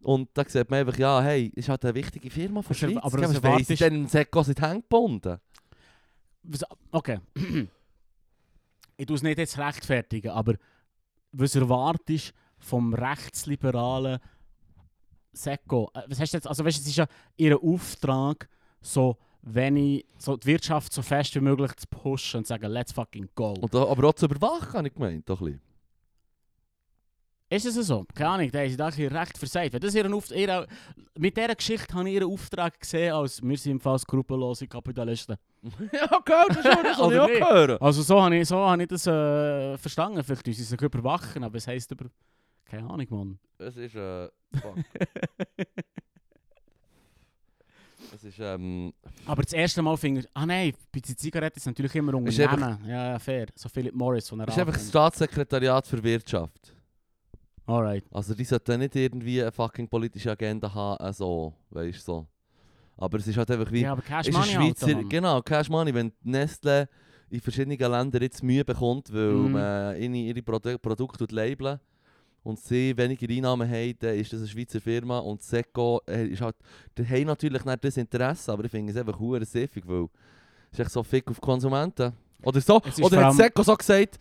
Und da sieht man einfach, ja, hey, ist halt eine wichtige Firma von der Schweiz. aber was weiss ich erwartest- denn, Seko sind hängen gebunden. Okay. ich tue es nicht jetzt rechtfertigen, aber was erwartest du vom rechtsliberalen Seko? Äh, Was hast du jetzt, also weißt, du, es ist ja ihr Auftrag, so wenn ich so die Wirtschaft so fest wie möglich zu pushen und zu sagen, let's fucking go. Und da, aber auch zu überwachen, habe ich gemeint. Doch ein bisschen. Ist es so? Keine Ahnung, da haben sie da recht versagt. Weil Das ihren mit dieser Geschichte habe ich ihren Auftrag gesehen, als wir sind im Fall skrupellose Kapitalisten. ja, gell, das soll ich Oder auch nicht? hören. Also so habe ich, so habe ich das äh, verstanden. Vielleicht müssen sie überwachen, aber es heisst über... Keine Ahnung, Mann. Es ist, äh, fuck. es ist, ähm, Aber das erste Mal finde ich... Ah nein, bei den Zigaretten ist natürlich immer Unternehmen. Ja, ja, fair. So Philip Morris von der es ist einfach das Staatssekretariat für Wirtschaft. Alright. Also die sollten nicht irgendwie eine fucking politische Agenda haben, äh, so, weißt du, so. Aber es ist halt einfach wie... Ja, aber Cash Money, Schweizer, Alter, genau, Cash Money, wenn Nestle in verschiedenen Ländern jetzt Mühe bekommt, weil Mhm. man ihre, ihre Produ Produkte labeln und sie weniger Einnahmen haben, dann ist das eine Schweizer Firma und Seco äh, ist halt, die haben natürlich nicht das Interesse, aber ich finde es einfach hure siffig, weil es ist echt so Fick auf Konsumenten. Oder so, oder hat Seco so gesagt,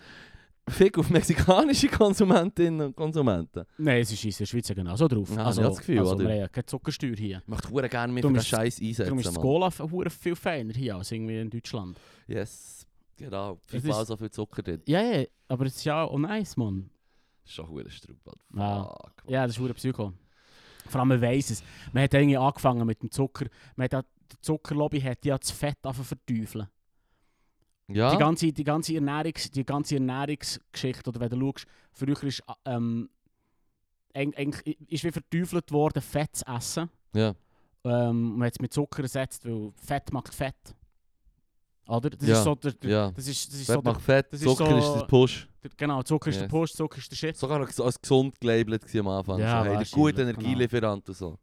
Fick auf mexikanische Konsumentinnen und Konsumenten. Nein, es ist in der Schweiz genau so drauf. Ja, also, ich das Gefühl, also oder? wir haben keine Zuckersteuer hier. Ich möchte gerne den ist- Scheiß Darum ist einsetzen, das. Cola viel feiner hier als irgendwie in Deutschland. Yes, genau. Ist- so viel Zucker drin. Ja, ja, aber es ist ja auch nice, Mann. Strupp, Mann. Ja. Fuck. Ja, das ist hure Psycho. Vor allem, man weiss es. Man hat irgendwie angefangen mit dem Zucker. Man hat ja, die Zuckerlobby hat ja das Fett verteufeln. Ja, Die ganze, die, ganze Ernährungs, die ganze Ernährungsgeschichte, oder wenn du schaust, früher ist, äh, ähm, eng- eng- ist wie verteufelt worden, Fett zu essen. ja. Ähm, man hat es mit Zucker ersetzt, weil Fett macht Fett. Oder? Das Ja, ist so der, der, ja. das ist, das ist Fett so der, Fett, das ist Zucker ist so- der Push. der, genau, Zucker ist der Yes. Push, Zucker ist der Shit. Sogar noch als gesund gelabelt am Anfang. Ja, hey, der gute genau. Energielieferant und so.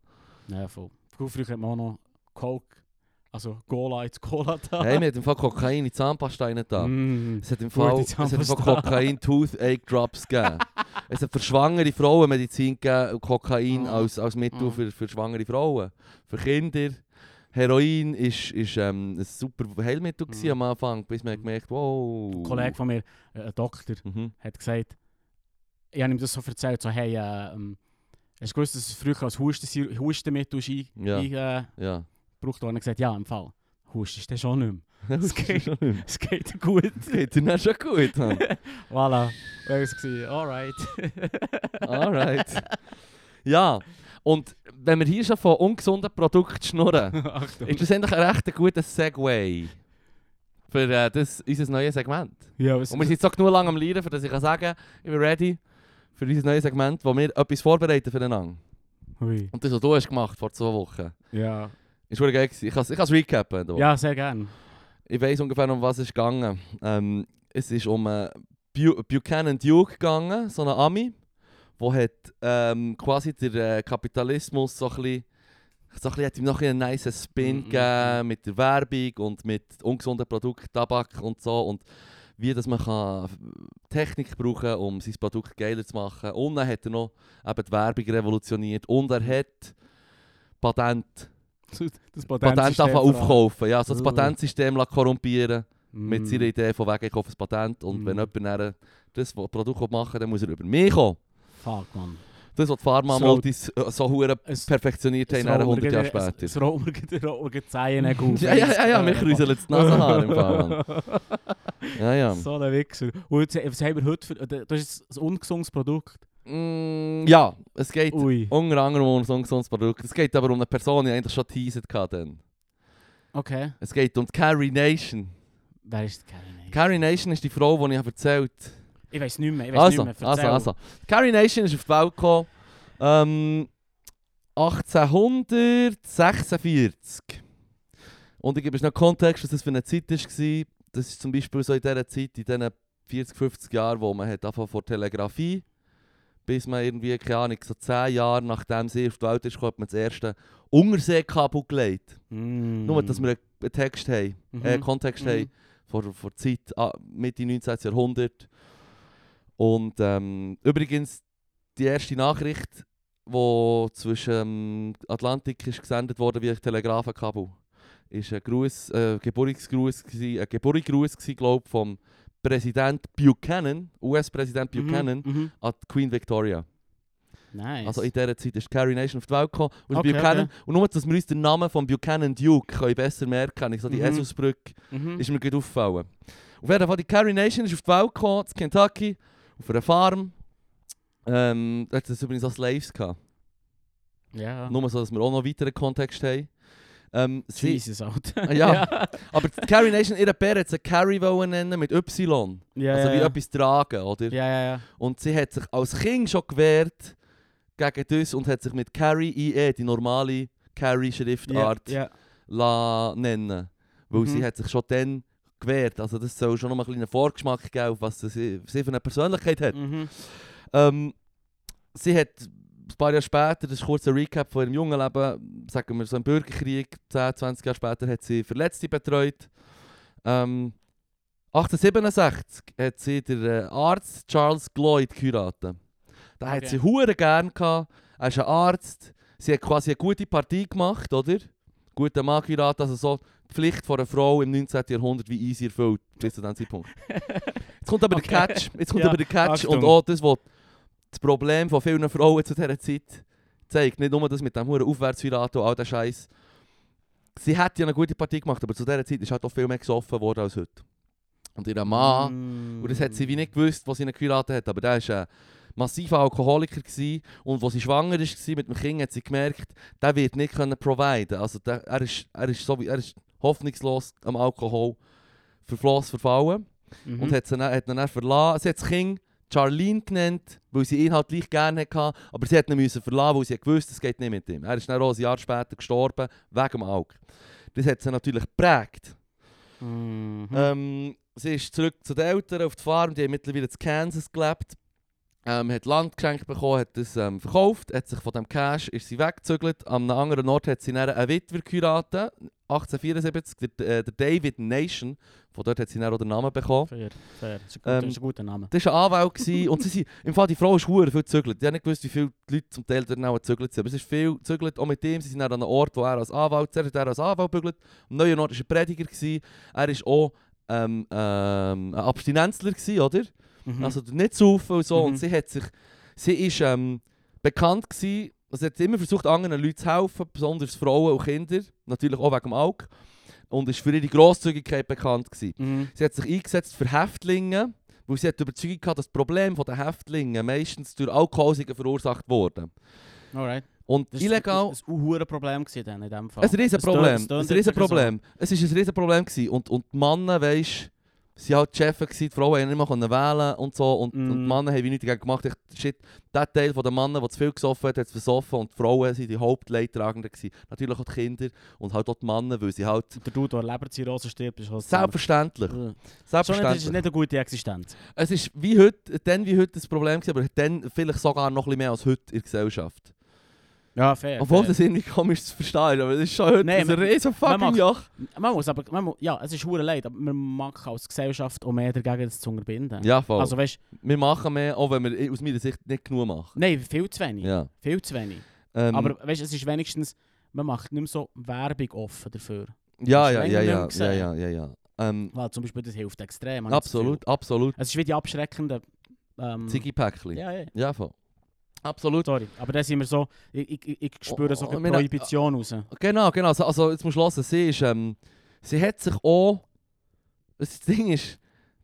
Ja, voll. Früher früher hat man auch noch Coke, also Cola ins Cola da. hey, wir haben im Fall Kokain in Zahnpasta da. Mm. Es hat im Fall, es hat im Fall. Kokain Toothache Drops gegeben. es hat für schwangere Frauen Medizin gegeben Kokain Ah. als, als Mittel Ah. für, für schwangere Frauen. Für Kinder. Heroin ist, ist ähm, ein super Heilmittel Mhm. am Anfang, bis man gemerkt wow. Ein Kollege von mir, äh, ein Doktor, Mhm. hat gesagt, ich habe ihm das so erzählt, so hey, äh, ähm, hast du gewusst, dass es früher als Husten, Hustenmittel ist ein, Ja. ein, äh, Ja. gebraucht worden? Er hat gesagt, ja, im Fall. Husten ist das schon nicht mehr. Das geht. Es geht gut. Das geht dir nicht schon gut, Mann. voilà. Und er war alright. Alright. Ja, und wenn wir hier schon von ungesunden Produkten schnurren, ist das eigentlich ein recht guter Segway für äh, das, unser neues Segment. Ja, Und wir sind jetzt auch genug lang am für dass ich kann sagen ich bin ready für unser neues Segment, wo wir etwas vorbereiten füreinander. Ui. Und das, was du hast gemacht vor zwei Wochen, Ja. ist wirklich geil. Ich kann es recappen. da. ja, sehr gern. Ich weiß ungefähr, um was es gegangen ähm, Es ist um äh, Bu Buchanan Duke gegangen, so eine Ami, wo hat ähm, quasi der äh, Kapitalismus so ein bisschen, so ein bisschen, hat ihm noch einen nice Spin Mm, mm, gegeben mit der Werbung und mit ungesunden Produkten, Tabak und so und wie dass man kann Technik brauchen um sein Produkt geiler zu machen. Und dann hat er noch eben die Werbung revolutioniert und er hat Patent das Patent allem. aufkaufen. Ja, so das. Patentsystem lassen korrumpieren mit Mm. seiner Idee von wegen, ich kaufe ein Patent und Mm. wenn jemand dann das Produkt machen will, dann muss er über mich kommen. Fuck, man. Das, was die Pharma-Multis äh, so hure perfektioniert haben, dann 100 Jahre später. Mir gerade Zehennägel auf. Ja, ja, ja, ja, mich rüseln die Nasenhaare im Fall, Mann. Ja, ja. So ein Wichser. Und jetzt, was haben wir heute für... äh, Das ist ein ungesundes Produkt. Mm, ja, es geht Ui. unter anderem um ein gesundes Produkt. Es geht aber um eine Person, die ich eigentlich schon teasert hatte. Okay. Es geht um die Carrie Nation. Wer ist die Carrie Nation? Carrie Nation ist die Frau, die ich erzählt habe. Ich weiß nicht mehr. Ich weiss Also, nicht mehr. also, Erzähl. also. Carrie Nation ist auf die Welt gekommen ähm, 1846. Und ich gebe euch noch Kontext, was das für eine Zeit war. Das ist zum Beispiel so in dieser Zeit, in diesen 40, 50 Jahren, wo man hat von Telegrafie, bis man irgendwie, keine Ahnung, so 10 Jahre nachdem sie auf die Welt ist, gekommen, hat man das erste Unterseekabel gelegt. Mm. Nur, dass wir einen Text haben, Mhm. äh, Kontext Mhm. haben vor, vor Zeit ah, Mitte 19. Jahrhundert. Und ähm, übrigens, die erste Nachricht, die zwischen ähm, Atlantik ist gesendet wurde wie ein Telegrafenkabel, ist ein Gruß, äh, Geburtsgruß, ein Geburtsgruß gsi, glaub, vom Präsident Buchanan, US-Präsident Mhm, Buchanan, mhm. an die Queen Victoria. Nice. Also in dieser Zeit ist Carrie Nation auf die Welt gekommen. Und, Okay, Buchanan, okay. und nur, dass wir uns den Namen von Buchanan Duke können besser merken können, so die Mhm. Eselsbrücke, mhm. ist mir gut aufgefallen. Auf jeden Fall, die Carrie Nation ist auf die Welt gekommen, in Kentucky, auf einer Farm. Ähm, da hat es übrigens auch Slaves gehabt. ja. Nur so, dass wir auch noch weiteren Kontext haben. Ähm, sie, Jesus, Alter. Ah, ja. aber Carrie Nation, ihre Bär hat sie Carrie wollen nennen mit Y. ja, also ja, wie ja. etwas tragen, oder? Ja, ja, ja. Und sie hat sich als Kind schon gewehrt gegen das und hat sich mit Carrie IE, die normale Carrie-Schriftart, Ja, la nennen. Weil Mhm. sie hat sich schon dann gewehrt. Also das soll schon noch mal einen Vorgeschmack geben, auf was sie, sie für eine Persönlichkeit hat. Mhm. Ähm, sie hat ein paar Jahre später, das ist kurz ein Recap von ihrem jungen Leben, sagen wir so im Bürgerkrieg, 10, 20 Jahre später hat sie Verletzte betreut. Ähm, 1867 hat sie den äh, Arzt Charles Gloyd geheiratet. Hat Okay. sie hure gern gehabt. Er ist ein Arzt. Sie hat quasi eine gute Partie gemacht, oder? Guter Mann geheiratet, also so Pflicht von einer Frau im 19. Jahrhundert wie easy erfüllt, bis zu diesem Zeitpunkt. Jetzt kommt aber Okay. der Catch, jetzt kommt Ja, aber der Catch und Achtung. auch das, was das Problem von vielen Frauen zu dieser Zeit zeigt. Nicht nur das mit dem hohen Aufwärtsheiraten und all der Scheiß. Sie hat ja eine gute Partie gemacht, aber zu dieser Zeit ist halt auch viel mehr gesoffen worden als heute. Und ihr Mann, Mm. und das hat sie wie nicht gewusst, was sie ihn geheiratet hat, aber der war ein massiver Alkoholiker gewesen. und als sie schwanger war mit dem Kind, hat sie gemerkt, der wird nicht können providen. Also der, er, ist, er, ist so wie, er ist hoffnungslos am Alkohol verflossen, verfallen Mhm. und hat, sie dann, hat ihn dann verlassen. Sie hat das Kind Charlene genannt, weil sie ihn halt gleich gerne hatte, aber sie hat ihn müssen verlassen, weil sie gewusst, es geht nicht mit ihm. Er ist dann auch ein Jahr später gestorben, wegen dem Alk. Das hat sie natürlich geprägt. Mhm. Ähm, sie ist zurück zu den Eltern auf die Farm, die haben mittlerweile in Kansas gelebt. Ähm, hat Land geschenkt bekommen, hat das ähm, verkauft, hat sich von dem Cash ist sie weggezügelt. Am anderen Ort hat sie dann einen Witwer geheiratet, 1874, der, äh, der David Nation. Von dort hat sie dann auch den Namen bekommen. Fair, fair. Das ist ein, gut, Ähm, ist ein guter Name. Das war ein Anwalt und sie sind, im Fall die Frau ist hure viel gezügelt. Ich habe nicht gewusst, wie viele Leute zum Teil dort auch gezügelt sind. Aber es ist viel gezügelt, auch mit ihm. Sie sind dann an einem Ort, wo er als Anwalt, zuerst hat er als Anwalt gebügelt. Am neuen Ort war er Prediger. Gewesen. Er war auch ähm, ähm, ein Abstinenzler, gewesen, oder? Mhm. Also nicht saufen und so. Mhm. Und sie hat sich, sie ist ähm, bekannt gewesen, also sie hat immer versucht, anderen Leuten zu helfen, besonders Frauen und Kinder. Natürlich auch wegen dem Alk. Und ist für ihre Grosszügigkeit bekannt gewesen. Mhm. Sie hat sich eingesetzt für Häftlinge, weil sie hat die Überzeugung gehabt, dass das Problem der Häftlinge meistens durch Alkoholsigen verursacht wurde. Alright. Und Das illegal... Das war ein Problem dann in dem Fall. Ein riesen Es tönt- Problem. es tönt Ein jetzt riesen wirklich so. Problem. Es war ein riesen Problem gewesen. Und, und die Männer, weisst sie halt die Chefs die Frauen haben nicht mehr wählen und so. Und, und die Mm. Männer haben wie nichts dagegen gemacht. Ich, shit, der Teil der Männer, der zu viel gesoffen hat, hat es versoffen. Und die Frauen waren die Hauptleidtragenden gewesen. Natürlich auch die Kinder und halt auch die Männer, weil sie halt... Der Dude, der Leberzirrhose stirbt, ist halt Selbstverständlich. Schon nicht, das Selbstverständlich. ist nicht eine gute Existenz. Es ist wie heute, dann wie heute das Problem gewesen, aber dann vielleicht sogar noch ein bisschen mehr als heute in der Gesellschaft. Ja, fair. Obwohl fair. das irgendwie komisch zu verstehen ist, aber das ist schon heute Nein, ein man- riesen fucking macht- Joch. Man muss aber, man muss, ja, es ist hure leid, aber man mag als Gesellschaft auch mehr dagegen das zu unterbinden. Ja, voll. Also weißt wir machen mehr, auch wenn wir aus meiner Sicht nicht genug machen. nein, viel zu wenig. Ja. Viel zu wenig. Ähm, aber weißt, es ist wenigstens, man macht nicht mehr so Werbung offen dafür. Ja, ja, ja, ja, ja, ja, ja, ja. Ähm, Weil zum Beispiel das hilft extrem. absolut, absolut. Es ist wie die abschreckenden... Ähm, Ziggy-Päckchen. Ja, ja. Ja, voll. Absolut. Sorry, aber da sind wir so... Ich, ich, ich spüre so Oh, eine wir- Prohibition raus. Genau, genau. Also, also jetzt musst du hören, sie ist, ähm, sie hat sich auch, das Ding ist,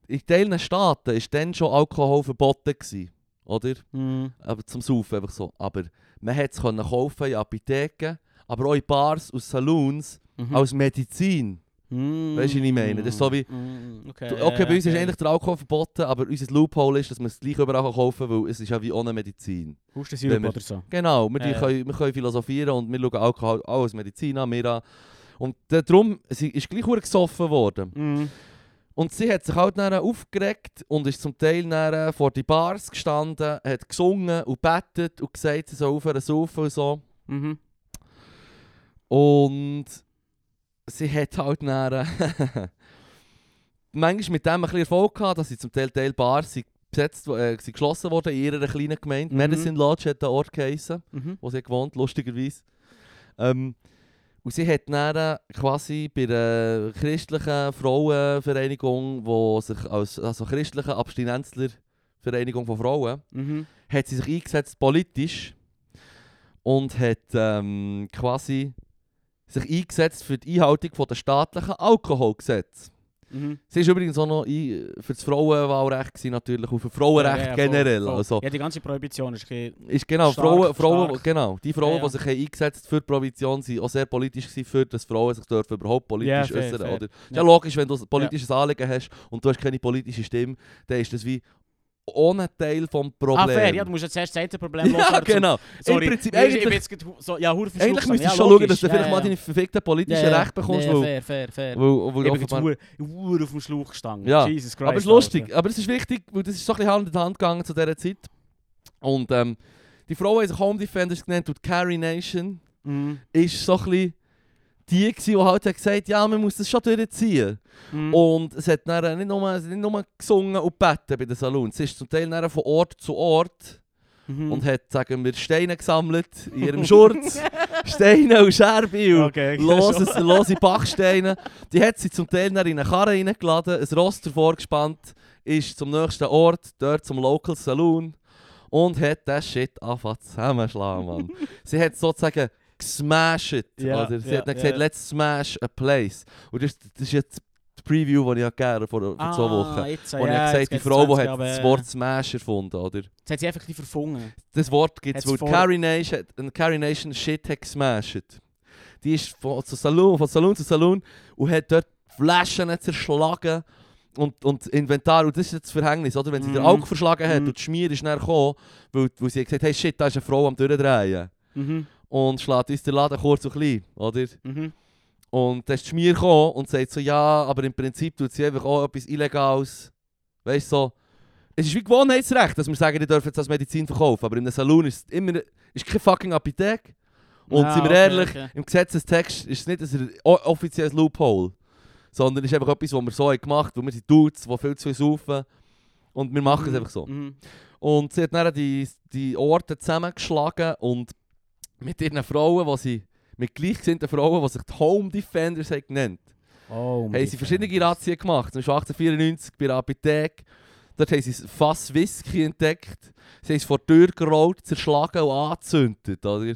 in Teilen Staaten ist dann schon Alkohol verboten gewesen, oder? Mhm. Aber zum Saufen einfach so. Aber man hat es kaufen in Apotheken, aber auch in Bars und Saloons Mhm. als Medizin. Mm. Weisst du, was ich meine? Das ist so wie- Mm, Okay, Du- Okay, bei uns ist okay. eigentlich der Alkohol verboten, aber unser Loophole ist, dass man es gleich überall kaufen kann, weil es ist ja wie ohne Medizin. Hustensirup oder so. Genau, wir, ja. können, wir können philosophieren und wir schauen Alkohol auch als Medizin an, mir an. Und darum, sie ist gleich gesoffen worden. Mm. Und sie hat sich halt dann aufgeregt und ist zum Teil dann vor die Bars gestanden, hat gesungen und bettet und gesagt, sie soll aufhören zu saufen und so. Mhm. Und sie hat halt dann manchmal mit dem ein bisschen Erfolg gehabt, dass sie zum Teil Teil sind besetzt, äh, sind geschlossen worden in ihrer kleinen Gemeinde. Mhm. Medicine Lodge hat der Ort geheissen. Mhm. wo sie gewohnt, lustigerweise. Ähm, und sie hat dann quasi bei einer christlichen Frauenvereinigung, wo sich als also christliche Abstinenzlervereinigung von Frauen, Mhm. hat sie sich eingesetzt politisch und hat ähm, quasi sich eingesetzt für die Einhaltung der staatlichen Alkoholgesetz. Mhm. Sie ist übrigens auch noch für das Frauenwahlrecht gewesen, natürlich und für Frauenrecht Ja, ja, voll, generell. voll. Also, Ja, die ganze Prohibition ist ist genau, Stark, Frauen, Frauen stark. genau, die Frauen, Ja, ja. die sich eingesetzt für die Prohibition, sind auch sehr politisch gewesen, für dass Frauen sich dürfen überhaupt politisch äußern. Oder? Ja. Ja. logisch, wenn du ein politisches Anliegen hast und du hast keine politische Stimme, dann ist das wie ohne Teil vom Problem. Ah, fair, ja, du musst jetzt erst das Problem ja, zum- genau. Sorry, Im Prinzip, ich- ich bin eigentlich, so, ja, eigentlich müsstest ja, du schon schauen, dass du ja, vielleicht ja. mal deine verfickten politischen Ja, ja. Rechte bekommst. Ja, fair, fair, fair. weil, weil Ich bin jetzt auf dem Schlauch gestanden. Ja. Jesus Christ. aber es ist lustig, aber es ist wichtig, weil das ist so ein bisschen Hand in Hand gegangen zu dieser Zeit. Und ähm, die Frauen haben sich Home Defenders genannt und die Carry Nation. Mhm. ist so ein bisschen die, gewesen, die halt gesagt ja, man muss das schon durchziehen. Mhm. Und es hat dann nicht nur, nicht nur gesungen und gebeten bei den Salons. Sie ist zum Teil dann von Ort zu Ort Mhm. und hat, sagen wir, Steine gesammelt in ihrem Schurz. Steine und Scherbe und Okay, lose, lose Bachsteine. Die hat sie zum Teil dann in eine Karre reingeladen, ein Roster vorgespannt, ist zum nächsten Ort, dort zum Local Saloon und hat das Shit angefangen zusammenschlagen, Mann. sie hat sozusagen gesmashed, Ja, oder? Sie ja, hat dann gesagt, let's smash a place. Und das, das ist jetzt die Preview, die ich gegeben vor, vor zwei Wochen. Ah, Jetzt, Wo ich gesagt die Frau, die 20 hat das Wort Smash erfunden, oder? Jetzt hat sie effektiv verfunden. Das Wort gibt es, weil vor- Carrie Nation, Carrie Nation Shit hat gesmashed. Die ist von, zu Saloon, von Saloon zu Saloon und hat dort Flaschen zerschlagen und, und Inventar. Und das ist jetzt das Verhängnis, oder? Wenn sie den Mhm. Alkohol verschlagen hat Mhm. und die Schmier ist dann gekommen, weil, weil sie hat gesagt hey shit, da ist eine Frau am Durchdrehen. Mhm. Und schlägt uns den Laden kurz und klein, oder? Mhm. Und dann ist die Schmier gekommen und sagt so, ja, aber im Prinzip tut sie einfach auch etwas Illegales. Weißt du, so. Es ist wie Gewohnheitsrecht, dass wir sagen, die dürfen jetzt als Medizin verkaufen. Aber in einem Saloon ist es immer ist keine fucking Apotheke. Und Ah, sind wir okay, ehrlich, okay. im Gesetzestext ist es nicht ein offizielles Loophole. Sondern es ist einfach etwas, was wir so haben gemacht haben, weil wir sind Dudes, die viel zu viel saufen. Und wir machen es Mhm. einfach so. Mhm. Und sie hat dann die, die Orte zusammengeschlagen und mit ihren Frauen, die sie, mit gleichgesinnten Frauen, die sich die Home Defenders haben genannt Oh, haben sie verschiedene Razzien gemacht. Zum Beispiel 1894 bei der Apotheke. Dort haben sie ein Fass Whisky entdeckt. Sie haben es vor die Tür gerollt, zerschlagen und angezündet. Oder?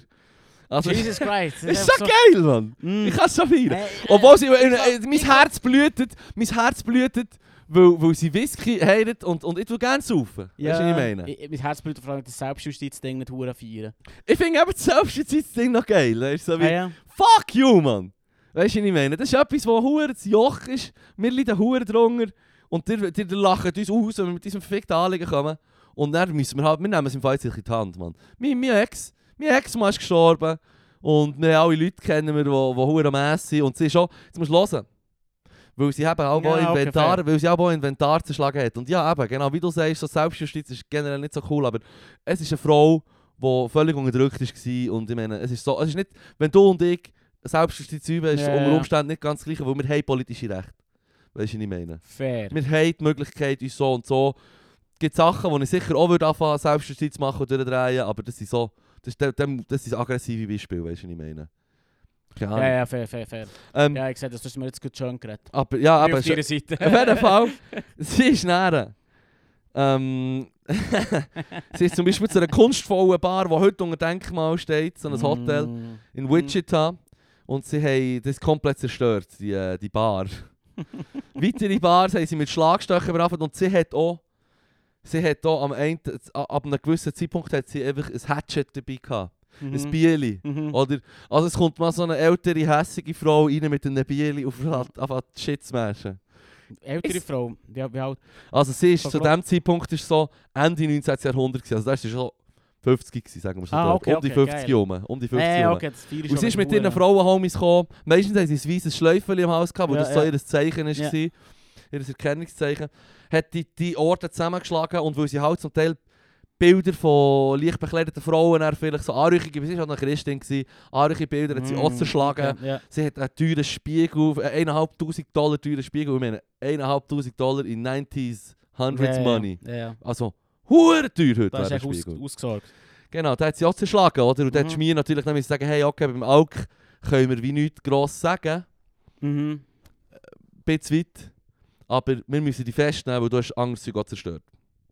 Also, Jesus Christ. das ist so geil, Mann. Mm. Ich kann es so feiern. Äh, äh, Obwohl sie, äh, äh, mein Herz blutet, mein Herz blutet, weil, weil sie Whisky haben und, und ich will gerne saufen. Ja, Weißt du, was ich meine? Ich, mein Herz blutet vor allem das Selbstjustiz-Ding nicht hure feiern. Ich finde eben das Selbstjustiz-Ding noch geil. Weißt so wie, Ah, ja. Fuck you, Mann! Weißt du, was ich meine? Das ist etwas, wo hure das Joch ist. Wir leiden hure drunter. Und die, die, die lachen uns aus, wenn wir mit diesem verfickten Anliegen kommen. Und dann müssen wir halt, wir nehmen es im Fall jetzt in die Hand, Mann. Mein, mein Ex, mein Ex-Mann ist gestorben. Und wir alle Leute kennen wir, die, die hure am Ass sind. Und sie ist auch, jetzt musst du hören. Weil sie eben auch, Ja, auch Inventar, weil sie auch Inventar zerschlagen hat. Und ja, eben, genau wie du sagst, so Selbstjustiz ist generell nicht so cool, aber es ist eine Frau, die völlig unterdrückt war. Und ich meine, es ist so, es ist nicht, wenn du und ich Selbstjustiz üben, ist Ja, unter. Umständen nicht ganz das gleiche, weil wir haben politische Rechte. Weißt du, was ich meine? Fair. Wir haben die Möglichkeit, uns so und so. Es gibt Sachen, die ich sicher auch würde anfangen, Selbstjustiz machen und durchdrehen, aber das sind so, das, ist, dem- das sind aggressive Beispiele, weißt du, was ich meine? Keine Ahnung. Ja, ja, fair, fair, fair. Ähm, Ja, ich sehe, das hast du mir jetzt gut schön geredet. Aber ja, aber auf ihrer Seite. auf jeden Fall, sie ist näher. Ähm, sie ist zum Beispiel zu einer kunstvollen Bar, die heute unter Denkmal steht, so ein Hotel Mm. in Wichita. Und sie haben das komplett zerstört, die, äh, die Bar. Weitere Bars haben sie mit Schlagstöcken bewaffnet und sie hat auch, sie hat auch am einen, ab einem gewissen Zeitpunkt hat sie einfach ein Hatchet dabei gehabt. Ein Mhm. Bieli. Mhm. Oder, also es kommt mal so eine ältere, hässige Frau rein mit einem Bieli auf auf die Shit zu smashen. Ältere Ist- Frau. Wie, wie alt? Also sie ist So zu dem Zeitpunkt ist so Ende 19. Jahrhundert gewesen. Also das ist schon 50 gewesen, sagen wir so. Ah, okay, um die okay, 50 geil. rum. Um die 50 Äh, rum. okay, Und sie ist mit ihren Frauenhomies gekommen. Meistens haben sie ein weißes Schläufchen am Haus gehabt, weil Ja, das so ja. ihr Zeichen war. Ja. Ihr Erkennungszeichen. Hat die, die Orte zusammengeschlagen und weil sie halt zum Teil Bilder von leicht bekleideten Frauen, dann vielleicht so anrüchige, sie war auch eine Christin, anrüchige Bilder hat sie Mm, auch zerschlagen. okay, Ja. Sie hat einen teuren Spiegel, äh, 1'500 Dollar teuren Spiegel, ich meine 1'500 Dollar in 90s, 100s Ja, Money. Ja. Also, hure teuer heute Das ist echt aus, ausgesorgt. Genau, da hat sie auch zerschlagen, oder? Und dann hat Mhm. Schmier natürlich dann sagen, hey, okay, beim Alk können wir wie nichts gross sagen, Mhm. ein bisschen weit, aber wir müssen die festnehmen, weil du hast Zeug auch zerstört.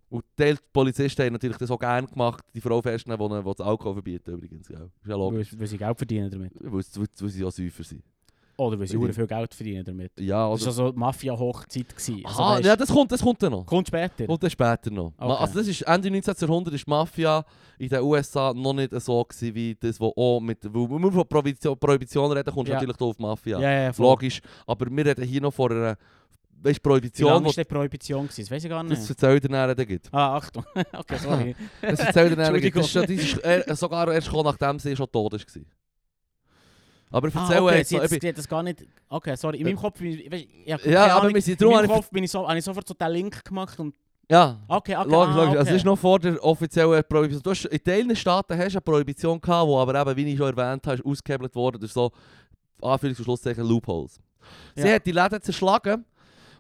Und die Polizisten haben natürlich das auch gerne gemacht, die Frau festnehmen, die, die das Alkohol verbieten übrigens. Ja. Ist ja logisch, Weil, weil sie Geld verdienen damit. weil, weil, weil sie ja Säufer sind. Oder weil sie die- viel Geld verdienen damit. Ja, Das war oder... also Mafia-Hochzeit. Also, weisst- ja, das kommt, das kommt dann noch. Kommt später. Kommt dann später noch. Okay. Also das ist Ende 19. Jahrhundert ist die Mafia in den USA noch nicht so gewesen, wie das, was auch mit... Weil wenn wir von Prohibition, Prohibition reden, kommst du Ja. natürlich auf Mafia. ja, ja. Logisch. Aber wir reden hier noch von einer... Weißt du, Wie Prohibition, lange war die Prohibition? Das weiß ich gar nicht. das erzählt er nachher dann. Ah, Achtung. okay, sorry. Das erzählt er nachher. Das ist, das ist er, sogar erst gekommen, nachdem sie schon tot war. Aber Ah, erzähl okay, jetzt sie, ich sie hat das gar nicht... Okay, sorry. In meinem Kopf... bin ich- Ja, aber wir sind... In meinem. Kopf bin ich so, habe ich sofort so den Link gemacht und... Ja. Okay, okay, Logisch, ah, logisch. okay. Also es ist noch vor der offiziellen Prohibition. Du hast, in Teilen Staaten hast du eine Prohibition gehabt, die aber eben, wie ich schon erwähnt habe, ausgehebelt worden durch so, Anführungs- und Schlusszeichen, Loopholes. Sie Ja. hat die Läden zerschlagen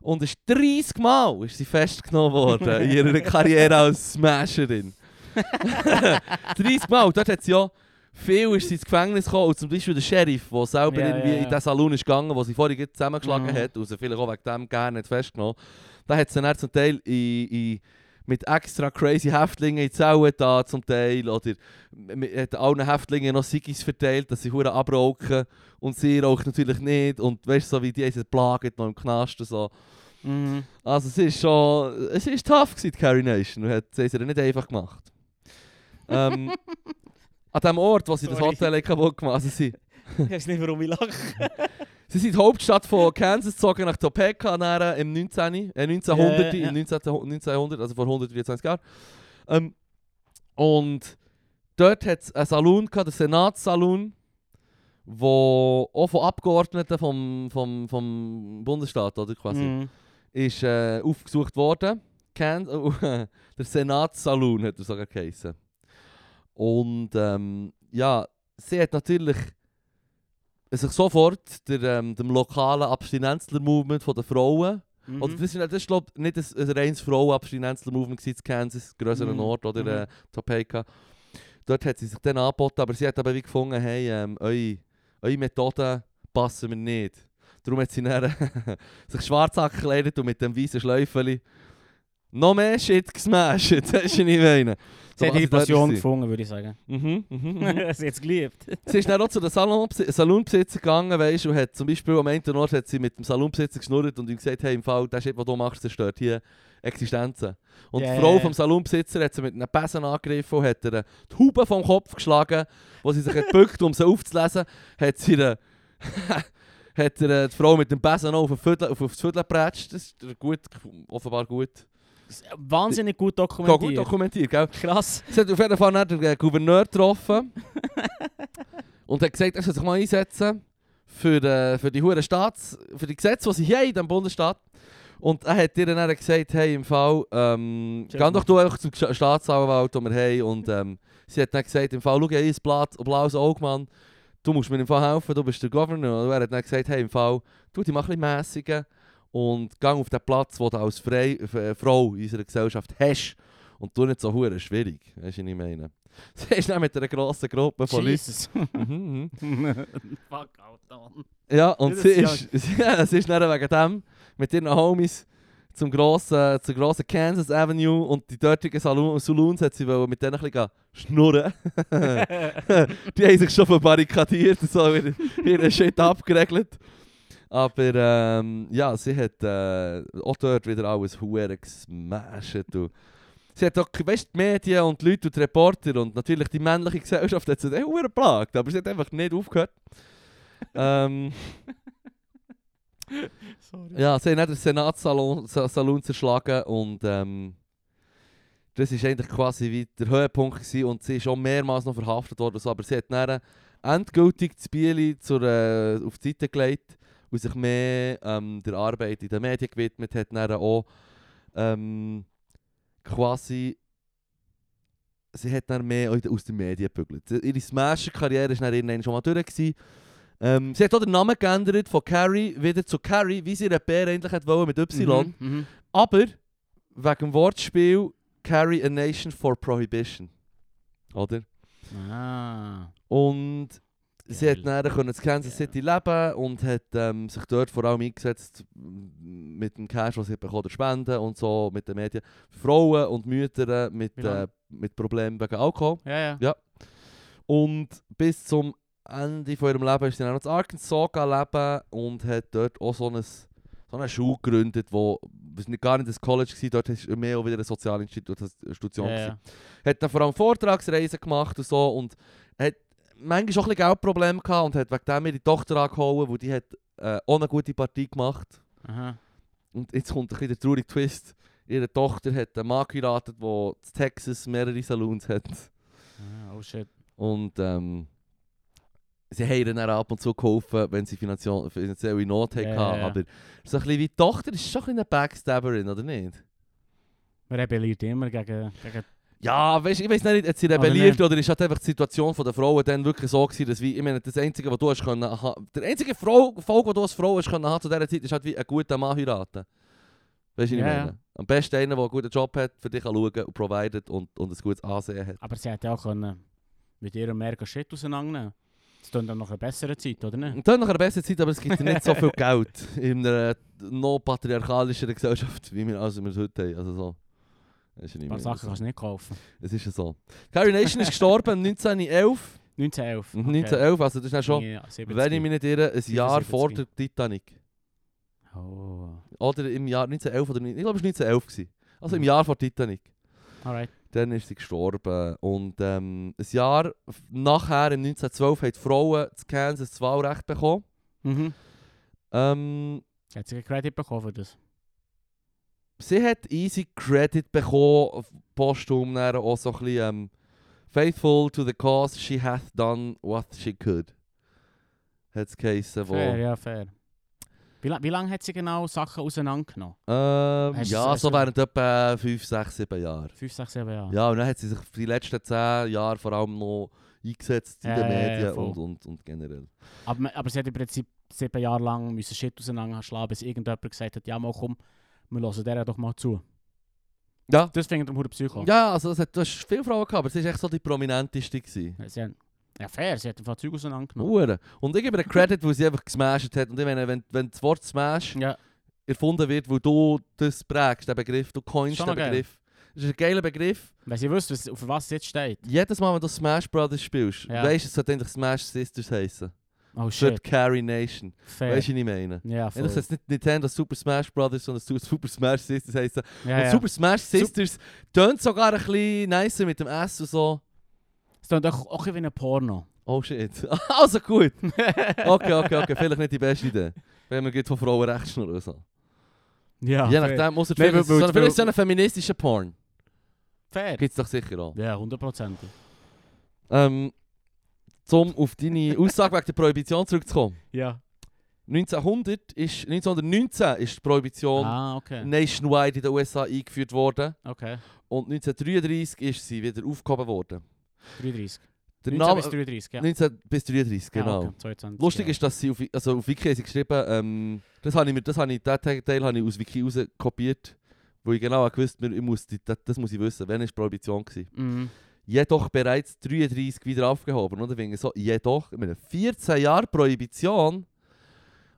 und ist 30 Mal ist sie festgenommen worden in ihrer Karriere als Smasherin. 30 Mal. Dort hat sie ja viel ist sie ins Gefängnis gekommen. Und zum Beispiel der Sheriff, der selber Ja, irgendwie ja, ja. in den Salon ist gegangen, wo sie vorhin zusammengeschlagen Mhm. hat und sie vielleicht auch wegen dem gerne nicht festgenommen. Da hat sie dann zum Teil in, in, mit extra crazy Häftlingen in Zellen da zum Teil oder m- m- hat allen Häftlingen noch Sigis verteilt, dass sie hure abrauchen und sie raucht natürlich nicht und weißt du, so wie die sind plagt noch im Knast und so. Mhm. Also es ist schon, es ist tough gewesen, die Carrie Nation und hat es nicht einfach gemacht. ähm, an dem Ort, wo sie das Sorry. Hotel haben kaputt gemacht also sie, Ich weiß nicht, warum ich lache. sie sind die Hauptstadt von Kansas gezogen nach Topeka nachher im 19, äh 1900, Ja, ja. im 19. Jahrh- 1900, also vor 124 Jahren. Ähm, und dort hat es einen Saloon gehabt, den Senatssaloon, wo auch von Abgeordneten vom, vom, vom Bundesstaat, oder quasi, Mhm. ist äh, aufgesucht worden. Can der Senatssaloon hat er sogar geheißen. Und ähm, ja, sie hat natürlich sich sofort der, ähm, dem lokalen Abstinenzler-Movement der Frauen, Mhm. oder das ist, das ist glaub, nicht ein, ein reines Frauen-Abstinenzler-Movement in Kansas, grösseren Mhm. Ort, oder Mhm. äh, Topeka. Dort hat sie sich dann angeboten, aber sie hat aber wie gefunden, hey, ähm, eure, eure Methoden passen mir nicht. Darum hat sie dann sich schwarz angekleidet und mit dem weißen Schläufeli noch mehr Shit gesmashed. Das ist nicht meine. Sie hat ihre ich dort Passion gefunden, würde ich sagen. Mhm, mhm, mhm. Sie hat es geliebt. sie ist dann auch zu den Salonbesi- Salonbesitzer gegangen, weißt, und hat zum Beispiel am einen Ort hat sie mit dem Salonbesitzer geschnurrt und ihm gesagt, hey, im Fall, das Shit, was du machst, zerstört hier Existenzen. Und Ja, die Frau vom Salonbesitzer hat sie mit einem Besen angegriffen und hat ihr die Haube vom Kopf geschlagen, wo sie sich hat gebückt, um sie aufzulesen, hat sie ihr, hat äh, die Frau mit dem Besen auf, den Viertel gepratscht. Das ist gut, offenbar gut. Wahnsinnig gut dokumentiert. gut dokumentiert, gell? Krass. Sie hat auf jeden Fall den Gouverneur getroffen und hat gesagt, er soll sich mal einsetzen für, äh, für die hure Staats, für die Gesetze, die sie hier in diesem Bundesstaat. Und er hat ihr dann gesagt, hey, im Fall, ähm, geh doch du einfach zum Sta- Staatsanwalt, den wir haben. Und ähm, sie hat dann gesagt, im Fall, schau, habe ein Blatt, blaues Auge, Mann. Du musst mir im Fall helfen, du bist der Governor. Und er hat dann gesagt, hey, im Fall, tu dich mal ein bisschen mässigen und geh auf den Platz, den du als Frei, äh, Frau in unserer Gesellschaft hast. Und tu nicht so hure schwierig, weißt du, was ich meine? Sie ist dann mit einer grossen Gruppe von Leuten. Jesus. Mhm, mhm. Fuck out, Don. Ja, und sie ist, ja, sie ist dann wegen dem mit ihren Homies zum grossen, zur grossen Kansas Avenue und die dortigen Salon, Saloons hat sie mit denen ein bisschen schnurren. die haben sich schon verbarrikadiert und so ihren Shit abgeregelt. Aber ähm, ja, sie hat äh, auch dort wieder alles huere gesmashed. Und sie hat auch, weißt, die Medien und die Leute und die Reporter und natürlich die männliche Gesellschaft hat sie dann geplagt, aber sie hat einfach nicht aufgehört. ähm, Sorry. ja, sie haben dann den Senatssalon Sa- Salon zerschlagen und ähm, das war eigentlich quasi wie der Höhepunkt gewesen und sie ist auch mehrmals noch verhaftet worden. So, aber sie hat dann endgültig das Bieli zur, äh, auf die Seite gelegt und sich mehr ähm, der Arbeit in den Medien gewidmet, hat dann auch ähm, quasi sie hat dann mehr aus den Medien gebügelt. Ihre Smasher-Karriere war dann irgendwann schon mal durch. Gewesen. Ähm, sie hat auch den Namen geändert von Carrie wieder zu Carrie, wie sie ihre Bär endlich hat wollen mit Y. Mhm, mhm. Aber wegen dem Wortspiel Carry a Nation for Prohibition. Oder? Ah. Und sie hat können in Kansas City leben und hat ähm, sich dort vor allem eingesetzt mit dem Cash, was sie bekommen, oder Spenden und so, mit den Medien. Frauen und Mütter mit, Wie lange? äh, mit Problemen wegen Alkohol. Ja, ja. Und bis zum Ende von ihrem Leben ist sie dann noch in Arkansas leben und hat dort auch so, ein, so eine Schule gegründet, wo es nicht gar nicht das College war, dort war mehr auch wieder eine soziale Institution. ja, ja. Hat dann vor allem Vortragsreisen gemacht und so und hat manchmal auch ein bisschen Geldprobleme gehabt und hat wegen dem ihre Tochter angehauen, weil die hat äh, auch eine gute Partie gemacht. Aha. Und jetzt kommt ein bisschen der traurige Twist. Ihre Tochter hat einen Mann geheiratet, der in Texas mehrere Saloons hat. Ah, oh shit. Und ähm, sie haben dann ab und zu geholfen, wenn sie finanziell, finanzielle Not hatten. ja, ja. Aber so ein bisschen wie die Tochter ist schon ein bisschen eine Backstabberin, oder nicht? Man rebelliert immer gegen... gegen Ja, weißt, ich weiß nicht, hat sie Oder rebelliert nicht? oder ist halt einfach die Situation der Frauen dann wirklich so gewesen, dass wie, ich meine, das Einzige, was du hast können, der einzige Frau, Erfolg, den du als Frau hast können zu dieser Zeit, ist halt wie einen guten Mann heiraten. Weißt du, ich ja. meine? Am besten einer, der einen guten Job hat, für dich kann schauen und providet und, und ein gutes Ansehen hat. Aber sie hätte auch können mit ihrem mega Shit auseinandernehmen Das tut dann noch eine bessere Zeit, oder nicht? Und dann nach einer besseren Zeit, aber es gibt nicht so viel Geld in einer noch patriarchalischeren Gesellschaft, wie wir, also wir es heute haben. Also so. Weisst du, was ich Ein paar? Sachen kannst du nicht kaufen. Es ist ja so. Carrie Nation ist gestorben 1911. 1911. Mhm, 1911, also das ist dann schon, Ja, 70. wenn ich mich nicht irre, ein Jahr 75. vor der Titanic. Oh. Oder im Jahr 1911 oder nicht, ich glaube es war 1911. Gewesen. Also im Mhm. Jahr vor Titanic. Alright. Dann ist sie gestorben. Und ähm, ein Jahr nachher, im 1912, haben die Frauen in Kansas das Wahlrecht bekommen. Mhm. Ähm, Hat sie keinen Credit bekommen für das? Sie hat easy Credit bekommen, postum auch so ein bisschen ähm, faithful to the cause, she hath done what she could. Hat es geheissen, wo... Fair, ja, fair. Wie, wie lange hat sie genau Sachen auseinandergenommen? Ähm, Hast ja, so während etwa 5, 6, 7 Jahren. 5, 6, 7 Jahre? Ja, und dann hat sie sich für die letzten 10 Jahre vor allem noch eingesetzt in Ja, den Medien voll. und, und, und generell. Aber, aber sie hat im Prinzip sieben Jahre lang müssen Shit auseinanderschlagen, bis irgendjemand gesagt hat, ja mal komm, wir hören der doch mal zu. Ja, Das finde ich dem Psycho. ja also es hat, du hast viele Frauen gehabt, aber sie war echt so die prominenteste. Gewesen. Sie haben, ja fair, sie hat einfach Zeug auseinandergenommen. Hure. Und ich gebe ihr Credit, weil sie einfach gesmashed hat. Und ich meine, wenn, wenn das Wort Smash Ja, erfunden wird, wo du das prägst, den Begriff, du coinst den. Begriff. Das ist ein geiler Begriff. weil sie wüsste, auf was es jetzt steht. Jedes Mal, wenn du Smash Brothers spielst, Ja. weißt du, es sollte eigentlich Smash Sisters heißen. Oh Es shit, Carry Nation. fair. Weißt du, was ich meine? ja, voll. das heißt nicht Nintendo Super Smash Brothers, sondern Su- Super Smash Sisters heißen. ja, ja. Super Smash Sisters tönt sogar ein bisschen nicer mit dem S und so. Es klingt auch, auch wie ein Porno. Oh shit. Also gut. Okay, okay, okay. Vielleicht nicht die beste Idee. Wenn man geht von Frauenrechten oder so. ja, Je nachdem, muss er Nein, vielleicht, so, vielleicht so einen feministischen Porn. Fair. Gibt es doch sicher auch. Ja, 100%. Ähm, um auf deine Aussage wegen der Prohibition zurückzukommen. Ja. 1900 ist, 1919 ist die Prohibition Ah, okay. nationwide in den USA eingeführt worden. Okay. Und 1933 ist sie wieder aufgehoben worden. 33. Der 19 Name, bis 33, ja. 19 bis 33, genau. Ja, okay. 22, Lustig ja. ist, dass sie auf, also auf Wiki geschrieben, ähm, das habe ich mir, das habe ich, den Teil habe ich aus Wiki rauskopiert, wo ich genau gewusst, ich muss die, das, das muss ich wissen, wann ist die Prohibition gewesen. Mhm. Jedoch bereits 33 wieder aufgehoben. Oder wegen so, jedoch, ich meine, 14 Jahre Prohibition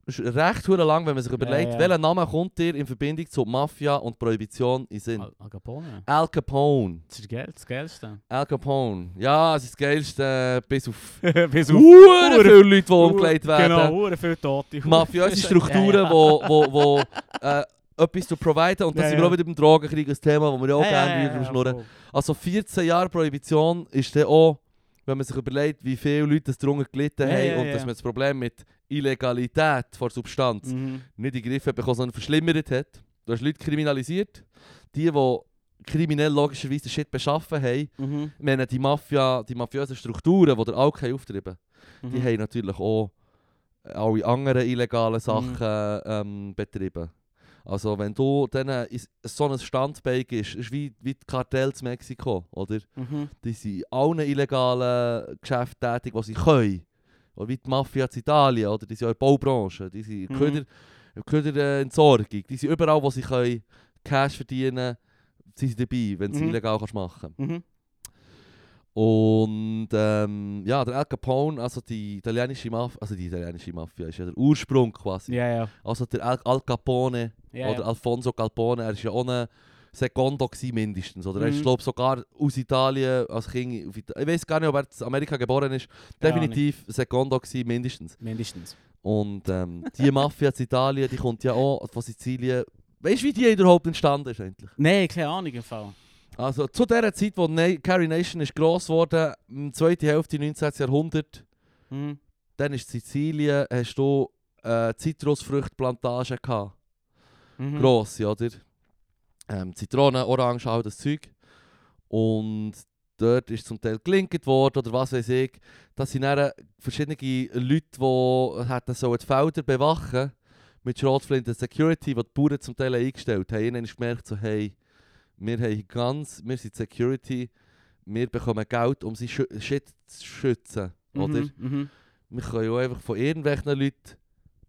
ist recht lang, wenn man sich überlegt, ja. welcher Name kommt dir in Verbindung zu Mafia und Prohibition in Sinn? Al, Al Capone. Al Capone. Das ist das Geilste. Al Capone. Ja, es ist das Geilste, bis auf Bis hure Hure- viele Leute, die umgelegt werden. Genau, hure viele Tote. Mafiöse Strukturen, wo, wo, wo äh, etwas zu providen. Und da Ja, sind wir ja. auch wieder beim Drogenkrieg, ein Thema, wo wir ja auch gerne wieder drüber schnurren. Also 14 Jahre Prohibition ist dann auch, wenn man sich überlegt, wie viele Leute das darunter gelitten Ja, haben ja, und ja. dass man das Problem mit Illegalität vor Substanz Mhm. nicht in den Griff hat bekommen, sondern verschlimmert hat. Du hast Leute kriminalisiert, die, die kriminell logischerweise den Shit beschaffen haben. Mhm. Ich meine, die Mafia, die mafiösen Strukturen, die der Alk haben auftrieben Mhm. die haben natürlich auch alle anderen illegalen Sachen ähm, betrieben. Also wenn du is- so ein Standbein gibst, ist wie, wie die Kartell in Mexiko, oder? Mhm. Die sind in allen illegalen Geschäften tätig, die sie können. Oder wie die Mafia in Italien, oder? Die sind auch in der Baubranche, die sind in Mhm. Köder, Köderentsorgung, die sind überall, wo sie können Cash verdienen sind sie dabei, wenn sie Mhm. illegal kannst machen Mhm. Und ähm, ja, der Al Capone, also die italienische Mafia, also die italienische Mafia ist ja der Ursprung quasi. Ja, ja. Also der Al, Al Capone ja, oder ja. Alfonso Capone, er war ja auch ein Secondo gewesen mindestens. Oder er ist Mhm. glaube sogar aus Italien als Kind, ich weiß gar nicht, ob er in Amerika geboren ist. Definitiv Secondo gewesen, mindestens. Mindestens. Und ähm, die Mafia in Italien, die kommt ja auch von Sizilien. Weißt du, wie die überhaupt entstanden ist eigentlich? Nein, keine Ahnung im Fall. Also zu der Zeit, wo Na Carrie Nation ist gross geworden, im zweiten Hälfte 19. Jahrhundert, Mhm. dann ist in Sizilien, hast du äh, Zitrusfruchtplantagen gehabt. Mhm. Grosse, oder? Ähm, Zitronen, Orangen, all das Zeug. Und dort ist zum Teil gelinkt worden oder was weiß ich. Das sind dann verschiedene Leute, die hätten so die Felder bewachen mit Schrotflinten Security, die die Bauern zum Teil eingestellt haben. Ihnen ist gemerkt, so, hey, wir haben ganz, wir sind Security, wir bekommen Geld, um sie schü Shit zu schützen. Oder? Mhm. Mhm. Wir können ja auch einfach von irgendwelchen Leuten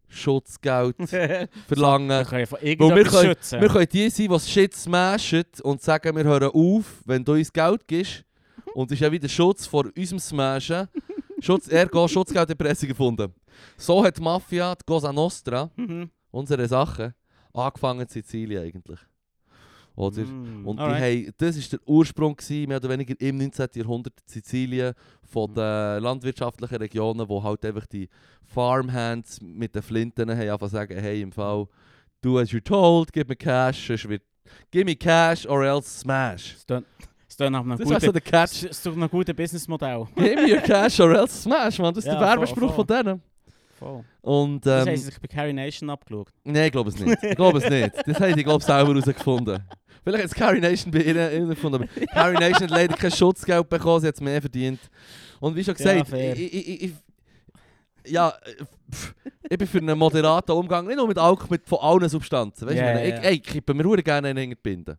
Schutzgeld wir verlangen. können von wir können, schützen. wir können die sein, die Shit smashen und sagen, wir hören auf, wenn du uns Geld gibst. Und ist ja wieder Schutz vor unserem Smashen. Schutz, ergo Schutzgelderpressung gefunden. So hat die Mafia, die Cosa Nostra, Mhm. unsere Sachen, angefangen in Sizilien eigentlich. Oder? Mm. Und die haben, das war der Ursprung, gewesen, mehr oder weniger im 19. Jahrhundert in Sizilien, von Mhm. den landwirtschaftlichen Regionen, wo halt einfach die Farmhands mit den Flinten haben einfach sagen, hey, im Fall, do as you're told, gib mir Cash, sonst wird, give me Cash or else smash. Tönt nach einem Das ist also der Catch. Ist doch ein gutes Businessmodell. give me your Cash or else smash, man. Das ist Ja, der Werbespruch von denen. Voll. Und, Das ähm, haben sie sich bei Carrie Nation abgeschaut. Nein, ich glaube es nicht. Ich glaube es nicht. Das haben die, glaube ich, selber herausgefunden. Vielleicht hat Carrie Nation bei ihnen ihnen gefunden. aber Carrie Nation hat leider kein Schutzgeld bekommen, sie hat es mehr verdient. Und wie schon Ja, gesagt, fair. ich, ich, ich, ja, äh, pff, ich bin für einen moderaten Umgang, nicht nur mit Alkohol, mit von allen Substanzen. Weißt du, Ja, ich, ja, ich, ja. ey, kippe mir verdammt gerne einen hinter die Binde.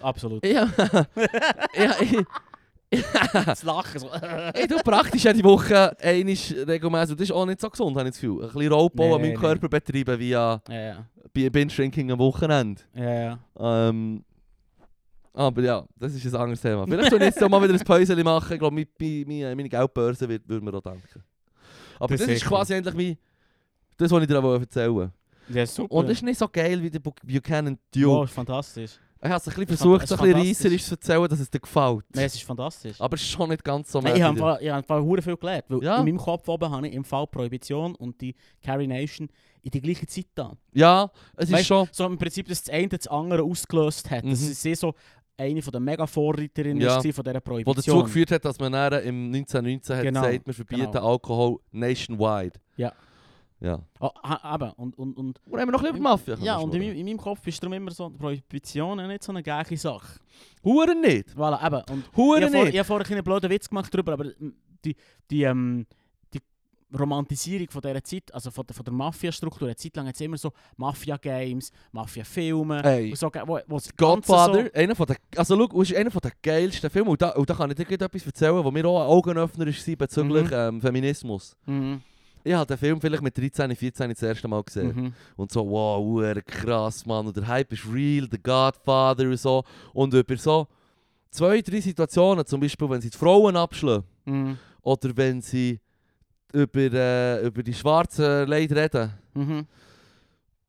Absolut. Ja, ja, ich, Das Lachen so. ich tue praktisch jede Woche einmal regelmäßig, das ist auch nicht so gesund, habe ich das Gefühl. Ein bisschen Raubbau Nee, an meinem nee. Körper betreiben via ja, ja. Binge-Drinking am Wochenende. Ja, ja. Ähm, aber ja, das ist ein anderes Thema. Vielleicht soll ich jetzt auch mal wieder ein Päuschen machen. Ich glaube, meine, meine, meine Geldbörse würde mir auch danken. Aber Das das, ist quasi eigentlich wie das, was ich dir auch erzählen wollte. Ja, super. Und das ist nicht so geil wie der Bu- Buchanan Duke. Wow, ist fantastisch. Ich habe es ein bisschen ist versucht, so ein ist bisschen reisserisch zu erzählen, dass es dir gefällt. Nein, es ist fantastisch. Aber es ist schon nicht ganz so Nein, ich habe im Fall- ich viel gelernt. Weil Ja. in meinem Kopf oben habe ich im Fall Prohibition und die Carrie Nation in die gleiche Zeit da. Ja, es ist Weißt- schon... So im Prinzip, dass das eine das andere ausgelöst hat. Das Mhm. ist sie so eine von den mega Vorreiterinnen Ja. von dieser Prohibition. dazu geführt hat, dass man dann im 1919 hat Genau, gesagt, wir verbieten genau. Alkohol nationwide. Ja. Ja. Oh, eben. Und, und, und, Und haben wir noch die Mafia ja, und in, in meinem Kopf ist darum immer so, Prohibition nicht so eine geile Sache. Huren nicht! Voilà, eben. Und ich Huren vor, nicht! ich habe vorhin einen blöden Witz gemacht darüber, aber die, die, ähm, die Romantisierung von dieser Zeit, also von der, von der Mafia-Struktur, eine Zeit lang hat es immer so Mafia-Games, Mafia-Filme, Ey. und so, wo, Godfather, einer von der, also schau, ist einer von der geilsten Filme. Und da, und da kann ich dir etwas erzählen, wo mir auch ein Augenöffner war bezüglich Mhm. ähm, Feminismus. So, mhm, Ich habe den Film vielleicht mit 13, 14 das erste Mal gesehen. mhm. Und so, wow, krass, Mann. Und der Hype ist real, der Godfather und so. Und über so zwei, drei Situationen, zum Beispiel, wenn sie die Frauen abschlagen Mhm. oder wenn sie über, äh, über die schwarzen Leute reden. Mhm.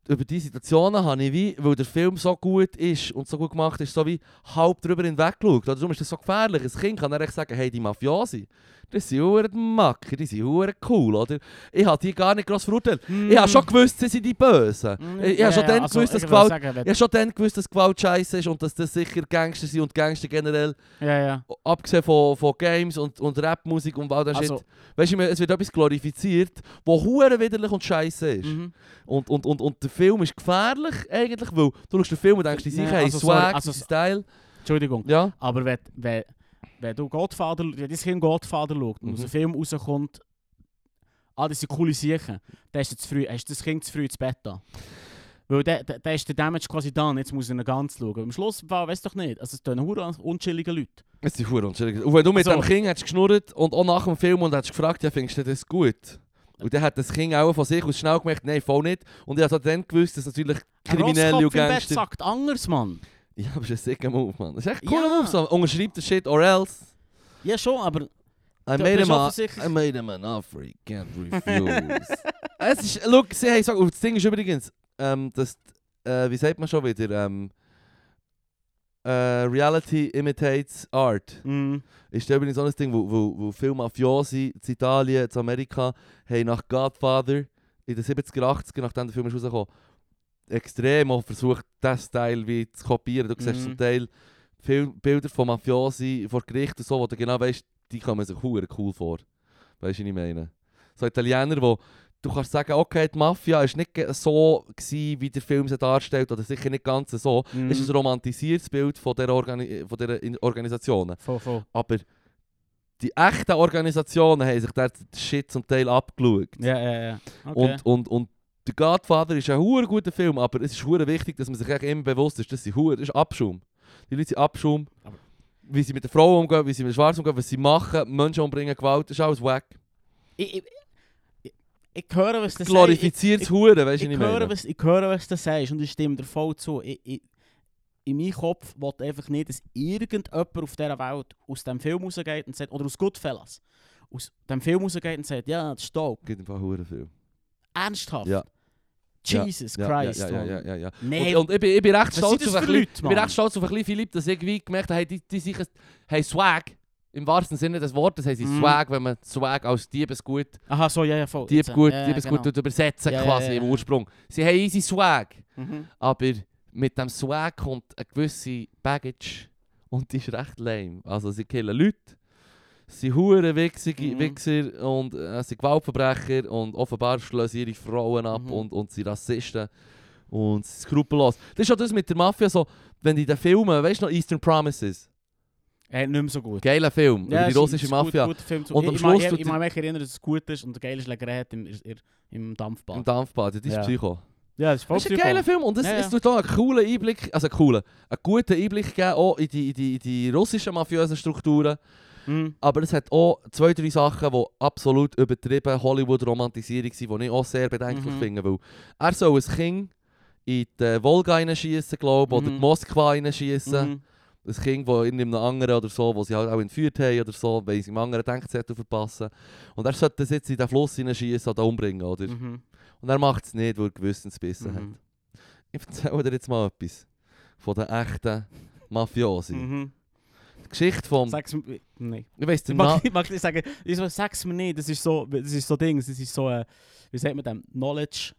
Über diese Situationen habe ich wie, weil der Film so gut ist und so gut gemacht ist, so wie halb drüber hinweggeschaut. Darum ist das so gefährlich. Ein Kind kann dann echt sagen, hey, die Mafiosi, das sind hure Macker, die sind hure cool, oder? Ich habe die gar nicht gross verurteilt. Ich habe schon gewusst, sie sind die Bösen. Mhm. Ich, ich habe schon Ja, dann also, gewusst, dass Gewalt... sagen, Ich schon dann gewusst, dass Gewalt scheiße ist und dass das sicher Gangster sind und Gangster generell, Ja, ja. abgesehen von, von Games und, und Rapmusik und all das Also, Shit. Weißt du, es wird etwas glorifiziert, wo hure widerlich und scheiße ist. mhm. Und, und, und, und der Film ist gefährlich eigentlich, weil du schaust den Film und denkst, die sicher haben also sorry, Swag, also- also, Style. Entschuldigung. Ja. Aber wenn, wenn, wenn du Godfather, wenn dein Kind Godfather schaut und Mhm. aus dem Film rauskommt, ah, das sind coole Sachen, dann du, zu früh, hast du das Kind zu früh ins Bett da. Weil dann da, da ist der Damage quasi da, jetzt muss ich ihn ganz schauen. Am Schluss, weiß doch nicht, also es tun hure unchillige Leute. Es sind hure unschuldig. Und wenn du mit Also- dem Kind hättest geschnurrt und auch nach dem Film und hättest gefragt, ja, findest du das gut? Und dann hat das Kind auch von sich aus schnell gemerkt, nein, voll nicht. Und ich habe dann gewusst, dass natürlich Kriminelle Ein und Gangster... sagt anders, Mann. Ja, aber das ist ein sicker Move, man. Das ist echt ein cooler Ja. Move. So. Unterschreib den Shit or else. Ja schon, aber I made, him a, I made him an offer he can't refuse. es ist, look, sie haben gesagt, und das Ding ist übrigens, ähm, dass, äh, wie sagt man schon wieder, ähm, äh, Reality imitates Art. mm, Ist da übrigens auch ein Ding, wo, wo, wo viele Mafiosi in Italien, in Amerika, haben nach Godfather in den 70er, 80er, nachdem der Film ist rausgekommen, extrem auch versucht, diesen Style wie zu kopieren. Du siehst Mhm. zum Teil viele Bilder von Mafiosi vor Gericht und so, wo du genau weißt, die kommen sich cool vor. Weißt du, was ich meine? So Italiener, wo du kannst sagen, okay, die Mafia ist nicht so gewesen, wie der Film sie darstellt, oder sicher nicht ganz so. mm, Es ist ein romantisiertes Bild von dieser, Organi von dieser Organisationen. voll, voll. Aber die echten Organisationen haben sich den Shit zum Teil abgeschaut. Ja, ja, ja. Okay. Und, und, und der Godfather ist ein hure guter Film, aber es ist hure wichtig, dass man sich immer bewusst ist, das, sind hure, das ist Abschaum. Die Leute sind Abschaum. Aber- Wie sie mit den Frauen umgehen, wie sie mit den Schwarzen umgehen, was sie machen, Menschen umbringen, Gewalt, das ist alles wack. ich, ich, ich, ich höre, was du Glorifiziertes Hure, weißt du, ich, ich, höre, meine? was, ich höre, was du sagst und ich stimme dir voll zu. Ich, ich, in meinem Kopf will einfach nicht, dass irgendjemand auf dieser Welt aus dem Film rausgeht und sagt, oder aus Goodfellas, aus dem Film rausgeht und sagt, ja, das ist dope. Gibt ein paar hure viel. Ernsthaft. Ja. Jesus Ja, Christ. Ja, ja, ja, ja, ja. Nee, Und, und ich, bin, ich bin recht stolz auf ein bisschen, Leute, ich bin recht stolz auf ein bisschen Philipp, dass irgendwie gemerkt habe, hey, die, die sich haben Swag. Im wahrsten Sinne des Wortes haben sie Mhm. Swag, wenn man Swag als Diebesgut, Aha, so, ja, ja, voll. Dieb Jetzt, gut, ja, Diebesgut genau. übersetzen quasi im. Ursprung. Sie haben easy Swag, Mhm. aber mit dem Swag kommt eine gewisse Baggage und die ist recht lame. Also sie killen Leute, sind hure Wichsige, Mhm. Wichser und äh, sind Gewaltverbrecher und offenbar schlagen sie ihre Frauen ab Mhm. und, und sind Rassisten und sind skrupellos. Das ist auch das mit der Mafia so, wenn die den Filmen, weißt du noch, Eastern Promises, Äh, nicht mehr so gut. geiler Film über die russische gut- Mafia guter Film Und ich, am ich, Schluss ich, ich, mag mich erinnern, dass es gut ist und eine geile Schlägerei hat im, im, Dampfbad. im Dampfbad, das ist Ja. Psycho. ja, das ist voll Das ist ein geiler Film und es, Ja, ja. tut auch einen coolen Einblick, also einen coolen, einen guten Einblick geben auch in die, in die, in die russischen mafiösen Strukturen. Mhm. Aber es hat auch zwei, drei Sachen, die absolut übertrieben Hollywood-Romantisierung sind, die ich auch sehr bedenklich Mhm. finde. Weil er soll ein Kind in die Volga reinschießen, glaube ich, oder Mhm. die Moskwa reinschießen. Mhm. Ein Kind, das in einem anderen oder so, wo sie halt auch entführt haben oder so, weil sie einem anderen Denkzettel verpassen. Und er sollte das jetzt in den Fluss reinschießen oder umbringen, oder? Mhm. Und er macht es nicht, weil er Gewissensbissen hat. Mhm. Ich erzähle dir jetzt mal etwas von den echten Mafiosi. Geschichte vom... Sag's mir. Nein. Ich weiss den Namen... ich mag nicht sagen, ich so, sag's mir nicht, das ist so, das ist so Ding, das ist so, äh, wie sagt man dem, Knowledge,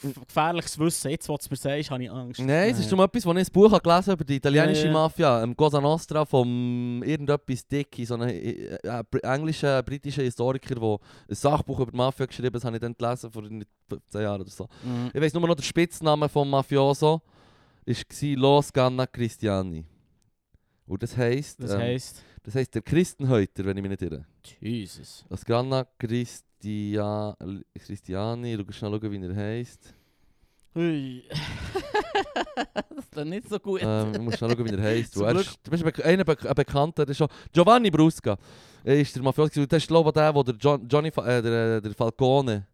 gef- gefährliches Wissen, jetzt, was du mir sagst, habe ich Angst. Nein, es ist um etwas, wo ich ein Buch habe gelesen über die italienische. Mafia, ähm, Cosa Nostra, vom irgendetwas Dicky, so einem äh, äh, englischen, britischen Historiker, der ein Sachbuch über die Mafia geschrieben hat, das habe ich dann gelesen vor irgendwie 15 Jahren oder so. Mhm. Ich weiss nur noch, der Spitzname vom Mafioso war Los Ganna Cristiani. Und das heisst, Das ähm, heisst, das heisst der Christenhäuter, wenn ich mich nicht irre. Jesus. Los Ganna Christia, Christiani, schau schnell schauen, wie er heisst. Ui. das ist nicht so gut. ähm, ich muss schnell schauen, wie er heisst. Er ist, du bist ein, Be- ein Bekannter, der ist schon Giovanni Brusca. Er ist der Mafiosi. Das ist glaube ich der, wo der John, Johnny äh, der, der Falcone,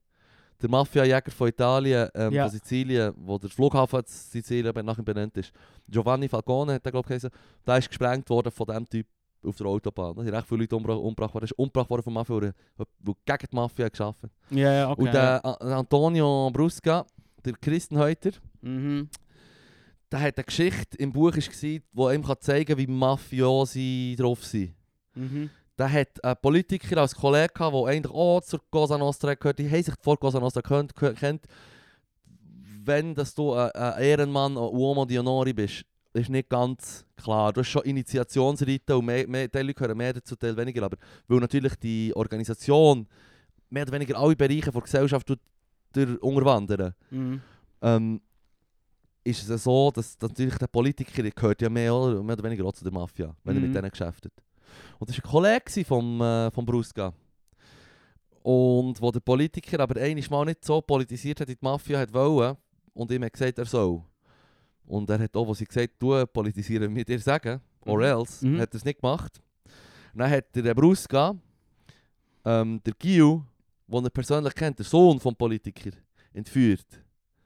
der Mafia-Jäger von Italien, ähm, Ja. von Sizilien, wo der Flughafen Sizilien ben- nach ihm benannt ist, Giovanni Falcone hat er glaube ich der ist gesprengt worden von diesem Typ auf der Autobahn. Da sind recht viele Leute umbra- umgebracht worden. Er ist umgebracht worden von Mafia, der gegen die Mafia geschafft hat. Ja, ja, okay. Und der A- Antonio Brusca, der Christenhäuter, mhm. der hat eine Geschichte im Buch gesehen, die ihm kann zeigen kann, wie Mafiosi drauf sind. Mhm. Der hat einen Politiker als Kollege gehabt, der eigentlich auch zur Cosa Nostra gehört. Die haben sich vor Cosa Nostra kennt. kennt. Wenn dass du ein, ein Ehrenmann, ein Uomo di Onore bist, ist nicht ganz klar. Du hast schon Initiationsriten und mehr, mehr, Teile gehören mehr dazu, Teile weniger. Aber weil natürlich die Organisation mehr oder weniger alle Bereiche der Gesellschaft unterwandern, Mhm. ähm, ist es so, dass, dass natürlich der Politiker gehört ja mehr oder, mehr oder weniger auch zu der Mafia, wenn er Mhm. mit denen geschäftet. Und das war ein Kollege vom, äh, vom Brusca. Und wo der Politiker aber einmal mal nicht so politisiert hat, wie die Mafia hat wollen, und ihm hat gesagt, er soll. Und er hat auch, wo sie gesagt du politisieren mit dir sagen, or Mhm. else, Mhm. hat er es nicht gemacht. Und dann hat der Brusca, ähm, der Gil, den er persönlich kennt, der Sohn vom Politiker, entführt.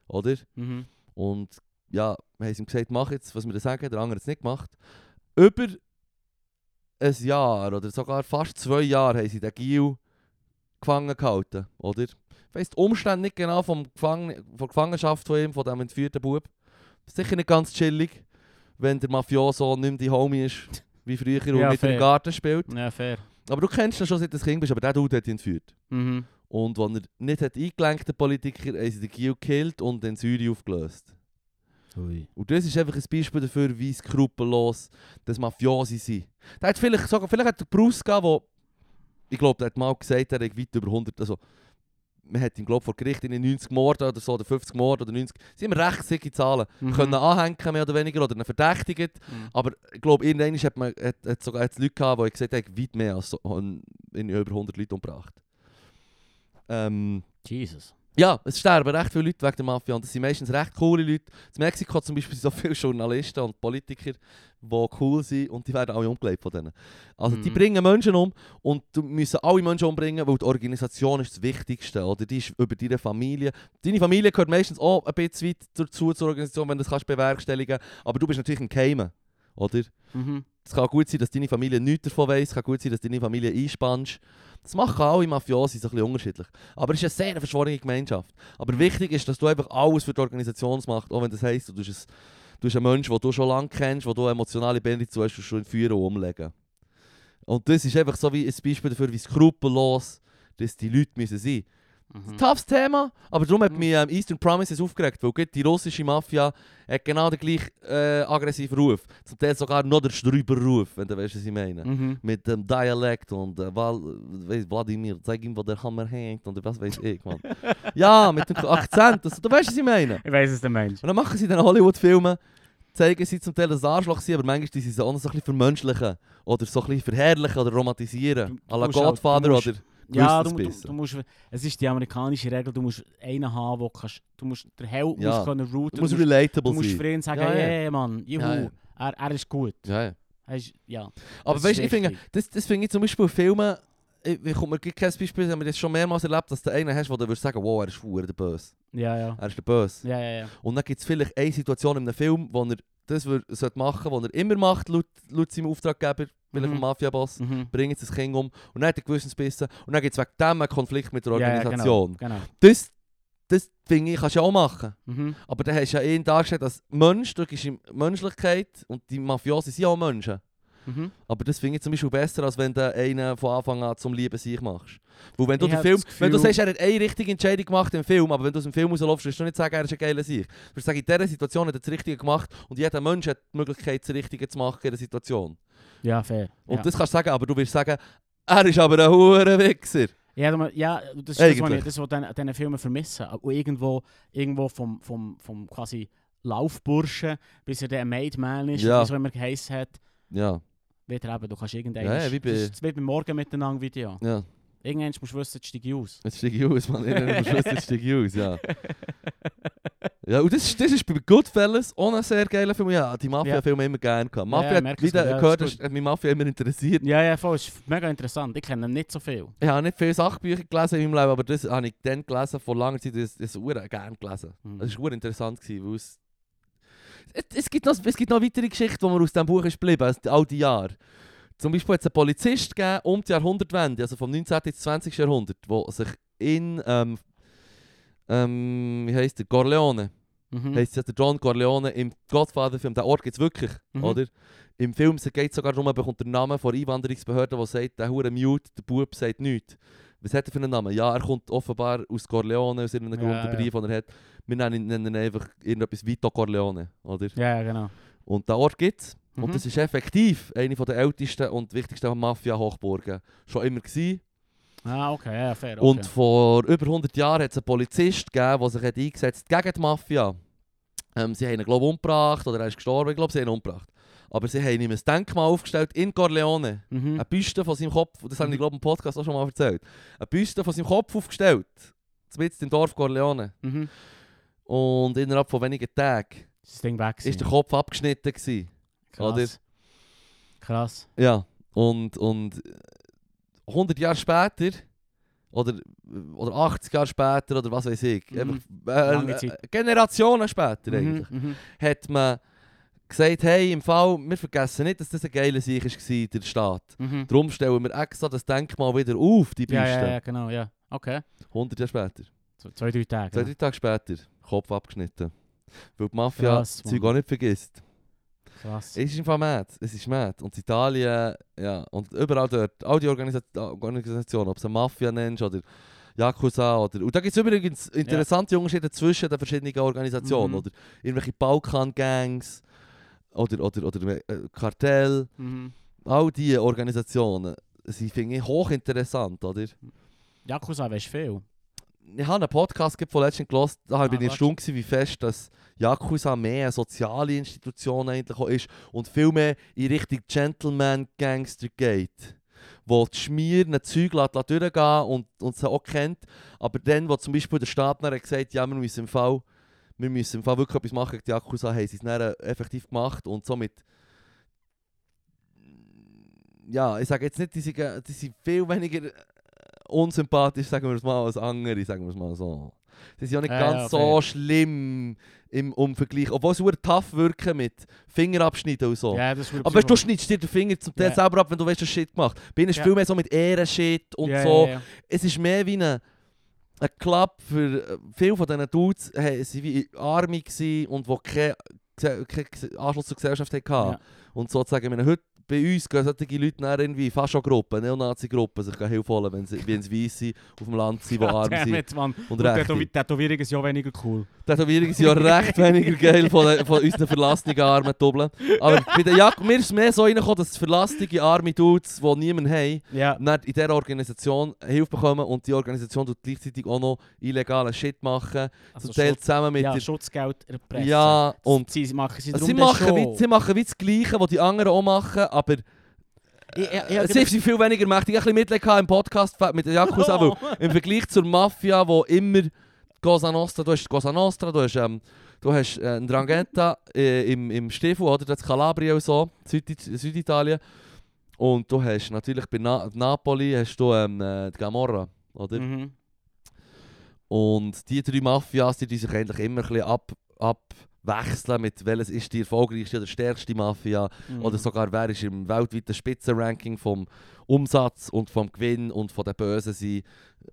Oder? Mhm. Und ja, wir haben ihm gesagt, mach jetzt, was wir dir sagen, der andere hat es nicht gemacht. Über ein Jahr oder sogar fast zwei Jahre haben sie den Gil gefangen gehalten, oder? Ich weiss die Umstände nicht genau vom Gefang von der Gefangenschaft von ihm, von dem entführten Bub. Sicher nicht ganz chillig, wenn der Mafioso nicht mehr die Homie ist, wie früher und Ja, mit im Garten spielt. Ja, fair. Aber du kennst ihn schon seit du Kind bist, aber der Dude hat ihn entführt. Mhm. Und als er nicht hat eingelenkt, der Politiker, haben sie den Gil gekillt und den Syri aufgelöst. Ui. Und das ist einfach ein Beispiel dafür, wie skrupellos das Mafiosi sind. Der hat vielleicht, sogar, vielleicht hat der Brusca, wo ich glaube, der hat mal gesagt, er hat weit über 100, also man hat ihn, glaube vor Gericht in den 90 Morden oder so, oder 50 Morden oder 90, sie haben recht sicke Zahlen, Mhm. können anhängen mehr oder weniger oder ihn verdächtigen. Mhm. Aber ich glaube, irgendwann hat man hat, hat sogar hat's Leute gehabt, die gesagt haben, weit mehr als so, in über 100 Leute umgebracht. Ähm, Jesus. Ja, es sterben recht viele Leute wegen der Mafia und das sind meistens recht coole Leute. In Mexiko zum Beispiel sind so viele Journalisten und Politiker, die cool sind und die werden alle umgelegt von denen. Also die Mhm. bringen Menschen um und du müssen alle Menschen umbringen, weil die Organisation ist das Wichtigste, oder? Die ist über deine Familie. Deine Familie gehört meistens auch ein bisschen weit dazu zur Organisation, wenn du das kannst bewerkstelligen aber du bist natürlich ein Geheimen, oder? Mhm. Es kann gut sein, dass deine Familie nichts davon weiss. Es kann gut sein, dass deine Familie einspannst. Das machen alle Mafiosi so ein bisschen unterschiedlich. Aber es ist eine sehr verschworene Gemeinschaft. Aber wichtig ist, dass du einfach alles für die Organisation machst. Auch wenn das heisst, du bist, ein, du bist ein Mensch, den du schon lange kennst, wo du emotionale Bindung zu hast, und schon führen und umlegen. Und das ist einfach so wie ein Beispiel dafür, wie skrupellos dass die Leute müssen sein Mhm. Toughes Thema, aber darum hat Mhm. mich ähm, Eastern Promises aufgeregt, weil die russische Mafia hat genau den gleichen äh, aggressiven Ruf. Zum Teil sogar noch der Strüberruf, wenn du weißt, was ich meine. Mhm. Mit dem Dialekt und äh, Val, weiss, Wladimir, zeig ihm, wo der Hammer hängt und was weiß ich, man. ja, mit dem Akzent, das, du weißt, was ich meine. Ich weiß es, der Mensch. Und dann machen sie dann Hollywood-Filme, zeigen sie zum Teil ein Arschloch sein, aber manchmal die sie auch noch so ein bisschen vermenschlichen oder so ein bisschen verherrlichen oder romantisieren. Du- à la Godfather oder... Ja, du, du, du musst, es ist die amerikanische Regel, du musst einen haben, wo kannst, du musst der Held Ja. musst können routen, Du musst du musst, relatable du musst sein. für ihn sagen, Ja, ja. hey Mann, juhu, Ja. Er, er ist gut. Ja. Er ist, ja. Aber weißt du, ich finde, das, das finde ich zum Beispiel in Filmen, ich, ich komme mir kein Beispiel, haben wir das schon mehrmals erlebt, dass du einen hast, wo du würdest sagen, wow, er ist verdammt der Böse. Ja, ja. Er ist der Böse. Ja, ja, ja. Und dann gibt es vielleicht eine Situation in einem Film, wo er das wür- sollte machen was er immer macht, laut, laut seinem Auftraggeber, vielleicht Mhm. dem Mafia-Boss. Mhm. Bringt das Kind um und dann hat er Gewissensbissen und dann gibt es wegen dem einen Konflikt mit der Ja, ja, Organisation. Genau. Das, das finde ich, kannst du ja auch machen. Mhm. Aber dann hast du ja ihn dargestellt als Mensch, du gibst ihm Menschlichkeit und die Mafiosi sind ja auch Menschen. Mhm. Aber das finde ich zum Beispiel besser, als wenn du einen von Anfang an zum Lieben sich machst. Weil wenn du, Ich den Film, das wenn du Gefühl- sagst, er hat eine richtige Entscheidung gemacht im Film, aber wenn du aus dem Film rausläufst, wirst du nicht sagen, er ist ein geiler Sieg. Du wirst sagen, in dieser Situation hat er das Richtige gemacht und jeder Mensch hat die Möglichkeit, das Richtige zu machen in dieser Situation. Ja, fair. Und ja. das kannst du sagen, aber du wirst sagen, er ist aber ein hoher Wichser. Ja, ja, das ist das, was ich das, was ich diesen Filmen vermissen. Und irgendwo, irgendwo vom, vom, vom quasi Laufburschen, bis er der Made Man ist, Ja. wie es immer geheißen hat, Ja, wieder eben, du kannst irgendwann... Ja, ja, wie bei- das beim Morgen miteinander Video. ja. Irgendwann musst du wissen, jetzt steige ich aus. Jetzt steige ich aus, Mann. Irgendwann am Schluss jetzt steige ich aus, ja. Ja, und das, ist- das ist bei Goodfellas auch ein sehr geiler Film. Ja, die Mafia-Filme immer gerne gehabt. Mafia ja, hat, wie du, du ja, gehört hast, hat mich Mafia immer interessiert. Ja, ja, voll. Ist mega interessant. Ich kenne nicht so viel. Ich habe nicht viele Sachbücher gelesen in meinem Leben, aber das habe ich dann gelesen, vor langer Zeit, das, das habe gerne gelesen. Mhm. Das war interessant, gewesen, weil es, es, es, gibt noch, es gibt noch weitere Geschichten, die mir aus diesem Buch ist geblieben ist, all die Jahre. Zum Beispiel hat es einen Polizist gegeben, um die Jahrhundertwende, also vom 19. ins 20. Jahrhundert, der sich in, ähm, ähm, wie heisst der, Corleone, Mhm. heisst ja der John Corleone im Godfather-Film, der Ort gibt es wirklich, Mhm. oder? Im Film geht es sogar darum, er bekommt den Namen von der Einwanderungsbehörde, der sagt, der hure Mute, der Bub sagt nichts. Was hat er für einen Namen? Ja, er kommt offenbar aus Corleone, aus irgendeinem Ja, Grund, der ja. Brief, den er hat. Wir nennen ihn, einfach irgendetwas Vito Corleone, oder? Ja, genau. Und der Ort gibt es. Mhm. Und das ist effektiv eine der ältesten und wichtigsten Mafia-Hochburgen. Schon immer gewesen. Ah, okay, ja, fair. Okay. Und vor über 100 Jahren hat es einen Polizist gegeben, der sich hat eingesetzt gegen die Mafia. Ähm, sie haben ihn, glaube ich, umgebracht oder er ist gestorben. Ich glaube, sie haben ihn umgebracht. Aber sie haben ihm ein Denkmal aufgestellt in Corleone. Mhm. Eine Büste von seinem Kopf, das habe ich, glaube ich, im Podcast auch schon mal erzählt. Eine Büste von seinem Kopf aufgestellt. Mitten im Dorf Corleone. Mhm. Und innerhalb von wenigen Tagen ist der Kopf abgeschnitten. Gewesen. Krass. oder? Krass. Ja, und, und 100 Jahre später, oder, oder 80 Jahre später, oder was weiß ich, Mhm. einfach, äh, äh. Generationen später eigentlich, Mhm. Mhm. hat man gesagt, hey, im Fall, wir vergessen nicht, dass das ein geiler Sieg war, der Staat. Mhm. Darum stellen wir extra das Denkmal wieder auf, die Büste. Ja, ja, ja, genau, ja. Okay. 100 Jahre später. So, zwei, drei Tage. Zwei, drei Tage später, Kopf abgeschnitten. Weil die Mafia das Zeug auch nicht vergisst. Krass. Es ist einfach mad. Es ist mad. Und in Italien, ja, und überall dort, all die Organisa Organisationen, ob es eine Mafia nennst oder Yakuza oder... Und da gibt es übrigens interessante Unterschiede zwischen den verschiedenen Organisationen. Mhm. Oder irgendwelche Balkan-Gangs oder, oder, oder äh, Kartell. Mhm. All diese Organisationen, sie finde ich hochinteressant, oder? Yakuza weisst viel. Ich habe einen Podcast von letztens gelesen, da Ah, bin ich erstaunt gewesen, wie fest dass Yakuza mehr eine soziale Institution eigentlich auch ist und viel mehr in Richtung Gentleman-Gangster geht. Wo die Schmier ein Zeug durchgehen und, und sie auch kennt. Aber dann, wo zum Beispiel der Staat dann hat gesagt ja, wir müssen im Fall, wir müssen im Fall wirklich etwas machen die Yakuza, haben sie es dann effektiv gemacht und somit ja, ich sage jetzt nicht, die sind, die sind viel weniger äh, unsympathisch, sagen wir es mal, als andere, sagen wir es mal so. Sie sind ja nicht Ja, ganz ja, so fair. schlimm im um Vergleich, obwohl sie tough wirken mit Fingerabschneiden und so. Ja, das Aber weißt, du schneidest dir den Finger zum Teil Ja. selber ab, wenn du weißt, was Shit gemacht. Bei ihnen ist Ja. viel mehr so mit Ehrenshit und so. Es ist mehr wie ein, ein Club für äh, viele von diesen Dudes, hey, sie wie gewesen und die keinen keine Anschluss zur Gesellschaft hatten. Ja. Und sozusagen, wenn heute bei uns gehen solche Leute dann irgendwie Fascho-Gruppen, Neonazi-Gruppen sich Hilfe holen, wenn sie, wenn sie weiss sind, auf dem Land sind, die arm sind it, und Und. Tätowi- Tätowierung ist ja weniger cool. Tätowierungen sind ja recht weniger geil von, von unseren verlassenen armen Doppeln. Aber bei den Jak mir ist es mehr so reingekommen, dass verlassene arme Dudes, die niemanden haben, dann in dieser Organisation Hilfe bekommen und die Organisation tut gleichzeitig auch noch illegalen Shit machen. Also zum Teil zusammen mit ja, der... Schutzgeld erpressen. Ja, und... sie machen sie Also sie, machen wie, sie machen wie das Gleiche, was die anderen auch machen, aber Ich- ich- ich sie sind viel weniger mächtig. Ich habe ein bisschen Mitleid im Podcast mit der Yakuza, weil im Vergleich zur Mafia, wo immer Cosa Nostra, du hast Cosa Nostra, du hast, ähm, du hast äh, Drangheta äh, im, im Stiefel, oder das Calabria und so, Süd Süditalien. Und du hast natürlich bei Na Napoli hast du ähm, äh, die Gamorra, oder? Mhm. Und die drei Mafias, die, die sich eigentlich immer ein bisschen ab, abwechseln mit welches ist die erfolgreichste oder stärkste Mafia Mhm. oder sogar wer ist im weltweiten Spitzenranking vom Umsatz und vom Gewinn und von den Bösen sind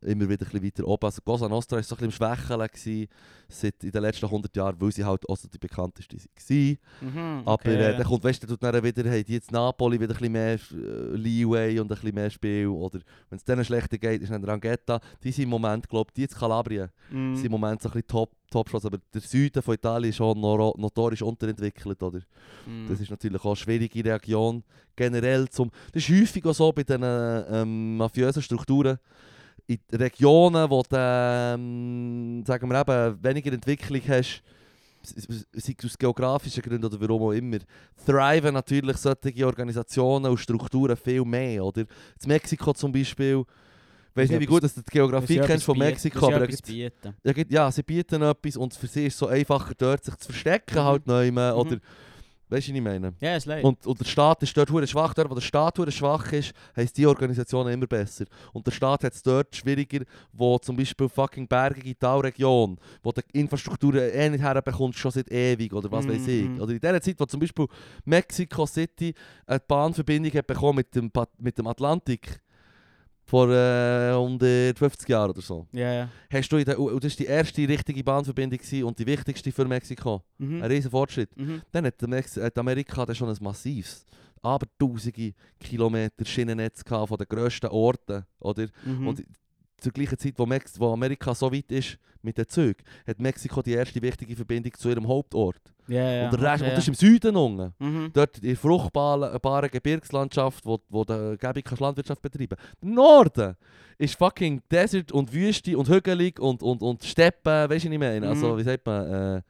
immer wieder ein bisschen weiter oben. Also Cosa Nostra war so ein bisschen im Schwächeln seit in den letzten 100 Jahren, weil sie halt auch so die bekannteste waren. Mhm, Aber okay. äh, dann kommt, dann tut dann wieder, die jetzt Napoli wieder ein bisschen mehr äh, Leeway und ein bisschen mehr Spiel. Oder wenn es denen schlechter geht, ist dann Rangheta. Die sind im Moment, glaube ich, die jetzt Kalabrien, Mhm. sind im Moment so ein bisschen top, top Shots. Aber der Süden von Italien ist schon notorisch unterentwickelt, oder? Mhm. Das ist natürlich auch eine schwierige Region. Generell zum, das ist häufig auch so bei den ähm, mafiösen Strukturen. In Regionen, wo du ähm, sagen wir eben, weniger Entwicklung hast, sei es aus geografischen Gründen oder warum auch immer, thriven natürlich solche Organisationen und Strukturen viel mehr. Oder? In Mexiko zum Beispiel weiß nicht, wie gut dass du die Geografie kennst von Mexiko, aber ja, ja, sie bieten etwas und für sie ist es so einfacher dort sich zu verstecken Mhm. halt neu Mhm. Weißt du, was ich meine? Ja, ist leid. Und, und der Staat ist dort hure schwach. Dort, wo der Staat hure schwach ist, heisst die Organisationen immer besser. Und der Staat hat es dort schwieriger, wo zum Beispiel fucking bergige Talregion, wo die Infrastruktur eh nicht herbekommst, schon seit ewig oder was weiß ich. Mhm. Oder in der Zeit, wo zum Beispiel Mexico City eine Bahnverbindung hat bekommen mit dem, mit dem Atlantik vor äh, 150 Jahren oder so. ja, ja. Hast du in der, und das war die erste richtige Bahnverbindung gewesen und die wichtigste für Mexiko. Mhm. Ein riesen Fortschritt. Mhm. Dann hat, Mex hat Amerika dann schon ein massives, aber tausende Kilometer Schienennetz gehabt von den grössten Orten. Oder? Mhm. Und zur gleichen Zeit, wo, Mex wo Amerika so weit ist mit den Zügen, hat Mexiko die erste wichtige Verbindung zu ihrem Hauptort. ja, ja. und, der Rest, ja, und das ist im Süden unten. Mhm. Dort in der fruchtbaren baren Gebirgslandschaft, wo, wo du gäbig Landwirtschaft betreiben Der Norden ist fucking Desert und Wüste und hügelig und, und, und Steppen, weißt du, was ich meine? Also, Mhm. wie sagt man, äh,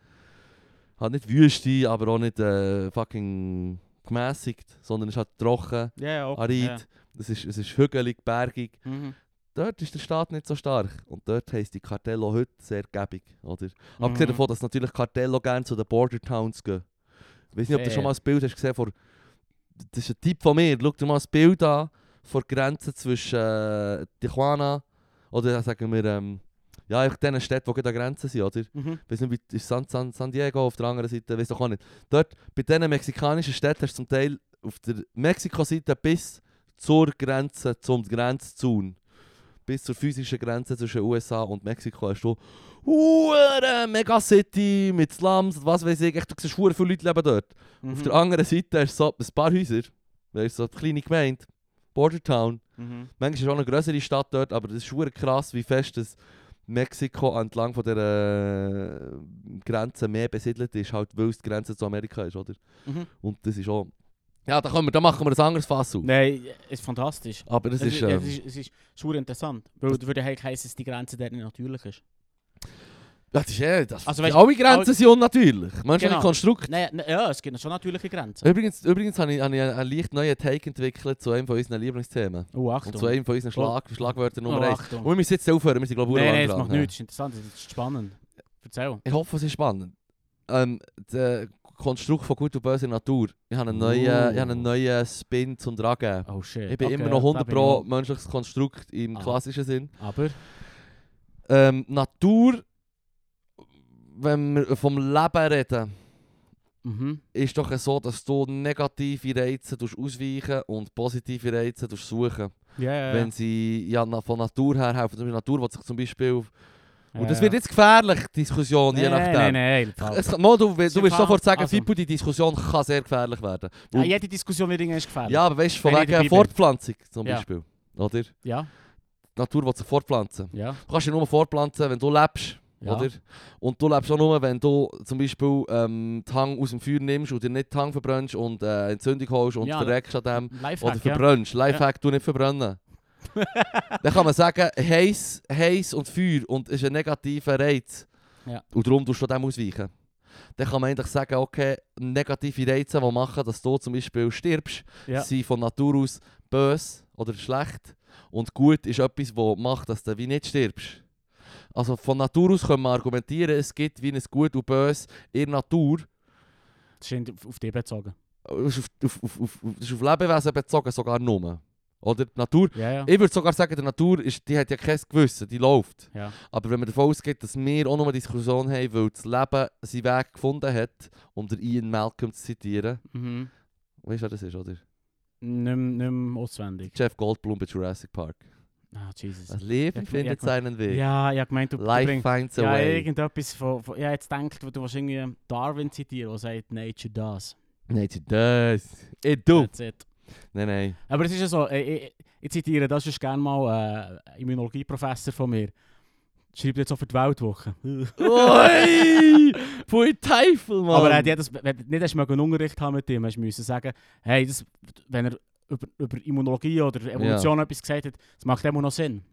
halt nicht Wüste, aber auch nicht äh, fucking gemäßigt, sondern es ist halt trocken, ja, okay. arid, es, ist, es ist hügelig, bergig. Mhm. Dort ist der Staat nicht so stark und dort heisst die Cartello heute sehr gäbig, oder? Abgesehen Mhm. davon, dass natürlich Cartello gerne zu den Border Towns gehen. Ich weiß nicht, ob du schon mal das Bild hast gesehen vor... Das ist ein Tipp von mir. Schau dir mal das Bild an vor der Grenze zwischen äh, Tijuana oder sagen wir... Ähm, ja, einfach diesen Städten, die gerade an der Grenze sind, oder? Mhm. Ich weiß nicht, wie ist San, San, San Diego auf der anderen Seite, weiß doch auch nicht. Dort, bei diesen mexikanischen Städten hast du zum Teil auf der Mexiko-Seite bis zur Grenze, zum Grenzzaun, bis zur physischen Grenze zwischen USA und Mexiko hast du hure Megacity mit Slums, und was weiß ich, echt, du siehst viele Leute leben dort. Mhm. Auf der anderen Seite hast du so ein paar Häuser, weißt du, so eine kleine Gemeinde, Border Town. Mhm. Manchmal ist auch eine größere Stadt dort, aber das ist krass, wie fest das Mexiko entlang von der äh, Grenze mehr besiedelt ist, halt weil es die Grenze zu Amerika ist, oder? Mhm. Und das ist auch... Ja, da, können wir, da machen wir ein anderes Fass auf. Nein, ist fantastisch. Aber das Es ist... Ähm, es ist, es ist schwer interessant. Weil das würde heißen, dass die Grenze dort nicht natürlich ist. das ist eh... Das, Also, weißt- alle Grenzen sind unnatürlich. Menschliche Genau. Konstrukt. Nein, nein, ja, es gibt schon natürliche Grenzen. Übrigens, übrigens habe ich, habe ich einen leicht neuen Take entwickelt zu einem von unseren Lieblingsthemen. Oh, Achtung. Und zu einem von unseren Schlag Schlagwörtern oh, Nummer 1. Achtung. Und wir müssen jetzt aufhören, wir sind glaube ich Nein, nein, das dran. macht nichts. Das ist interessant, das ist spannend. Erzähl. Ich hoffe, es ist spannend. Ähm, der Konstrukt von Gut und Böse Natur. Ich habe einen neuen, Uh. ich habe einen neuen Spin zum Tragen. Oh shit. Ich bin Okay, immer noch ja, 100 da bin pro ich menschliches Konstrukt im Ah. klassischen Sinn. Aber... Ähm, Natur, wenn wir vom Leben reden, Mhm. ist doch so, dass du negative Reize ausweichen und positive Reize suchen. Ja, ja, ja. Wenn sie ja, von Natur her helfen. Beispiel Natur, die sich zum Beispiel... Ja, Und das ja. wird jetzt gefährlich, die Diskussion, je Nein, nachdem. Nein, nein, nein. Es kann, Mo, du, du fahren- sofort sagen, also- Fippo, die Diskussion kann sehr gefährlich werden. Ja, jede Diskussion wird irgendwann gefährlich. Ja, aber weißt du, von Wenn wegen. Fortpflanzung zum Ja. Beispiel. Oder? Die Ja, Natur will sich fortpflanzen. ja. Du kannst ja nur fortpflanzen, wenn du lebst. Ja. Oder? Und du lebst auch nur, wenn du zum Beispiel ähm, die Hang aus dem Feuer nimmst und dir nicht die Hang verbrennst und äh, Entzündung holst und Ja, verreckst an dem. Lifehack, Oder ja. verbrennst. Lifehack, du nicht verbrennen. Dann kann man sagen, heiß, heiß und Feuer und ist ein negativer Reiz. Ja. Und darum tust du dem ausweichen. Dann kann man eigentlich sagen, okay, negative Reize, die machen, dass du zum Beispiel stirbst, Ja. sind von Natur aus böse oder schlecht. Und gut ist etwas, das macht, dass du wie nicht stirbst. Also von Natur aus können wir argumentieren, es gibt wie ein Gut und Böse in der Natur. Das ist auf dich bezogen. Das ist auf, auf, auf, auf, das ist auf Lebewesen bezogen sogar nur. Oder die Natur. Ja, ja. Ich würde sogar sagen, die Natur ist, die hat ja kein Gewissen, die läuft. ja. Aber wenn man davon ausgeht, dass wir auch noch eine Diskussion haben, weil das Leben seinen Weg gefunden hat, um den Ian Malcolm zu zitieren. Mhm. Weißt du, wer das ist, oder? Nicht, nicht auswendig. Jeff Goldblum bei Jurassic Park. Ah, Jesus. Das Leben findet seinen Weg. Ja, ja, gemeint, du, Life bringst... finds a Ja, way. irgendetwas von... von ja, jetzt denkt, du willst irgendwie Darwin zitieren, der sagt, Nature does. Nature does. It do. That's it. Nein, nein. Aber es ist ja so, ich, ich, ich zitiere, das ist gerne mal äh, Immunologieprofessor von mir. Schreibt jetzt auch für die Weltwoche. Ui! Pui Teufel, Mann! Aber er hat jedes, nicht hast mögen Unterricht haben mit ihm, müssen sagen, hey, das, wenn er über, über Immunologie oder Evolution etwas gesagt hat, das macht immer noch Sinn.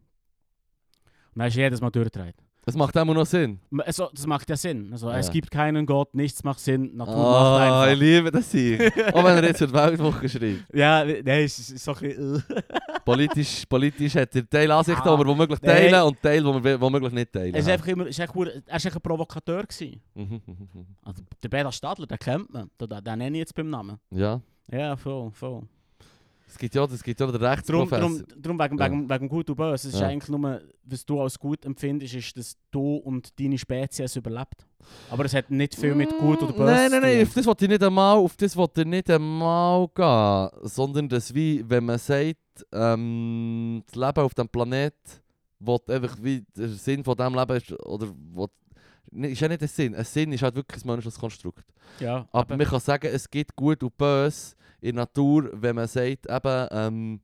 Und dann du jedes Mal durchgedreht. Das macht immer noch Sinn. Also, das macht ja Sinn. Also, Ja. Es gibt keinen Gott, nichts macht Sinn, Natur macht Ah, ich einfach. liebe das hier. auch wenn er jetzt die Weltwoche schreibt. Ja, nein, es ist, ist so ein bisschen... politisch, politisch hat er Teil Ansichten, Ah, die wir womöglich nein. teilen und Teil, die wir womöglich nicht teilen. Er ist einfach immer, ist echt, er ist echt ein Provokateur gewesen. Mhm, mhm, mhm. Also, der Bela Stadler, den kennt man. Den, den nenne ich jetzt beim Namen. Ja, Ja, voll, voll. Es gibt ja, es gibt ja den Darum, Rechtsprofessor. darum, darum wegen, Ja. wegen, wegen Gut und Böse. Es ist Ja. eigentlich nur, was du als gut empfindest, ist, dass du und deine Spezies überlebt. Aber es hat nicht viel mit Gut oder Böse Nein, nein, nein, auf das wollte ich nicht einmal, auf das wollte ich nicht einmal gehen, sondern das wie, wenn man sagt, ähm, das Leben auf dem Planet, will einfach wie der Sinn von diesem Leben ist, oder nee, ist ja nicht der Sinn, ein Sinn ist halt wirklich ein menschliches Konstrukt. Ja, Aber eben. man kann sagen, es gibt gut und böse in der Natur, wenn man sagt, eben, ähm,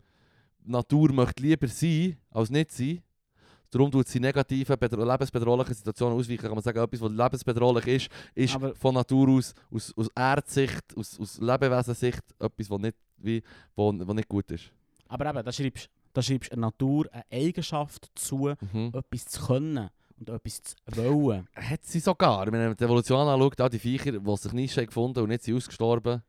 Natur möchte lieber sein, als nicht sein. Darum tut sie negative, bedro- lebensbedrohliche Situationen ausweichen. Kann man sagen, etwas, was lebensbedrohlich ist, ist Aber- von Natur aus, aus, aus Erdsicht, aus, aus Lebewesensicht, etwas, was nicht, wie, wo, wo nicht gut ist. Aber eben, da schreibst da schreibst der Natur eine Eigenschaft zu, Mhm. etwas zu können und etwas zu wollen. Hat sie sogar, wenn man die Evolution anschaut, all die Viecher, die sich nicht gefunden und nicht sind ausgestorben,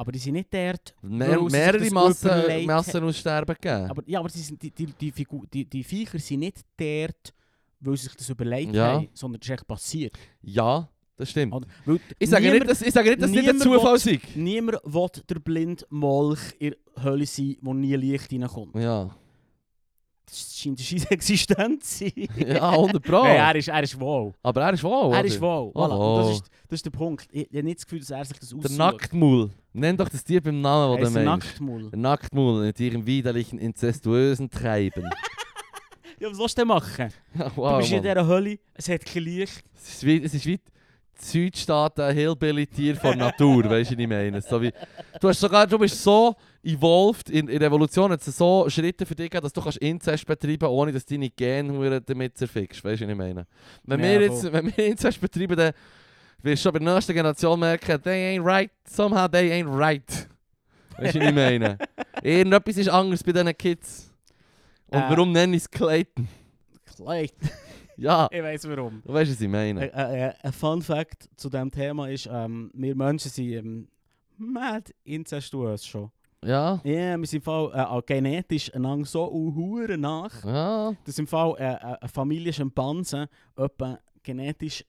Aber die sind nicht dort. mehr, mehrere Massen, Massenaussterben gegeben. Aber, ja, aber sie sind, die, die, die, Figur, die, die Viecher sind nicht dort, weil sie sich das überlegt Ja. haben, sondern das ist echt passiert. Ja, das stimmt. Oder? Ich sage, niemand, nicht, dass, ich sage nicht, dass es nicht ein niemand Zufall sei. Niemand will der blinde Molch in der Hölle sein, wo nie Licht reinkommt. Ja, scheint eine scheisse Existenz zu sein. ja 100 Pro. Hey, er, ist, er ist wow. Aber er ist wow, Er ist. Oh, Voilà. Das, ist, das ist der Punkt. Ich, ich habe nicht das Gefühl, dass er sich das Der aussucht. Nacktmull. Nenn doch das Tier beim Namen, Er den du ein meinst. Nacktmull. Der Nacktmull mit ihrem widerlichen, inzestuösen Treiben. Ja, was willst du denn machen? ja, du wow, bist in Mann. dieser Hölle, es hat kein Licht. Es ist wie, es ist wie die Südstaaten Hillbilly-Tier von Natur, weißt du, was ich meine? So wie, du, hast sogar, du bist so evolved, in, in der Evolution hat es so Schritte für dich gegeben, dass du kannst Inzest betreiben ohne dass deine Gene damit zerfickst, weißt du, was ich meine? Wenn, Ja, wir jetzt, voll. wenn wir Inzest betreiben, dann wirst du schon bei der nächsten Generation merken, they ain't right, somehow they ain't right. Weißt du, was ich meine? Irgendetwas ist anders bei diesen Kids. Und Äh. warum nenne ich es Clayton? Kleid. Ja, Ich weiß warum. du weißt, was ich meine. Ein äh, ein Fun Fact zu diesem Thema ist, ähm, wir Menschen sind ähm, mad inzestuös schon. Ja, Ja, wir sind im Fall äh, genetisch einander so uhuere nach, ja. dass im Fall äh, äh, eine Familie Schimpansen etwa genetisch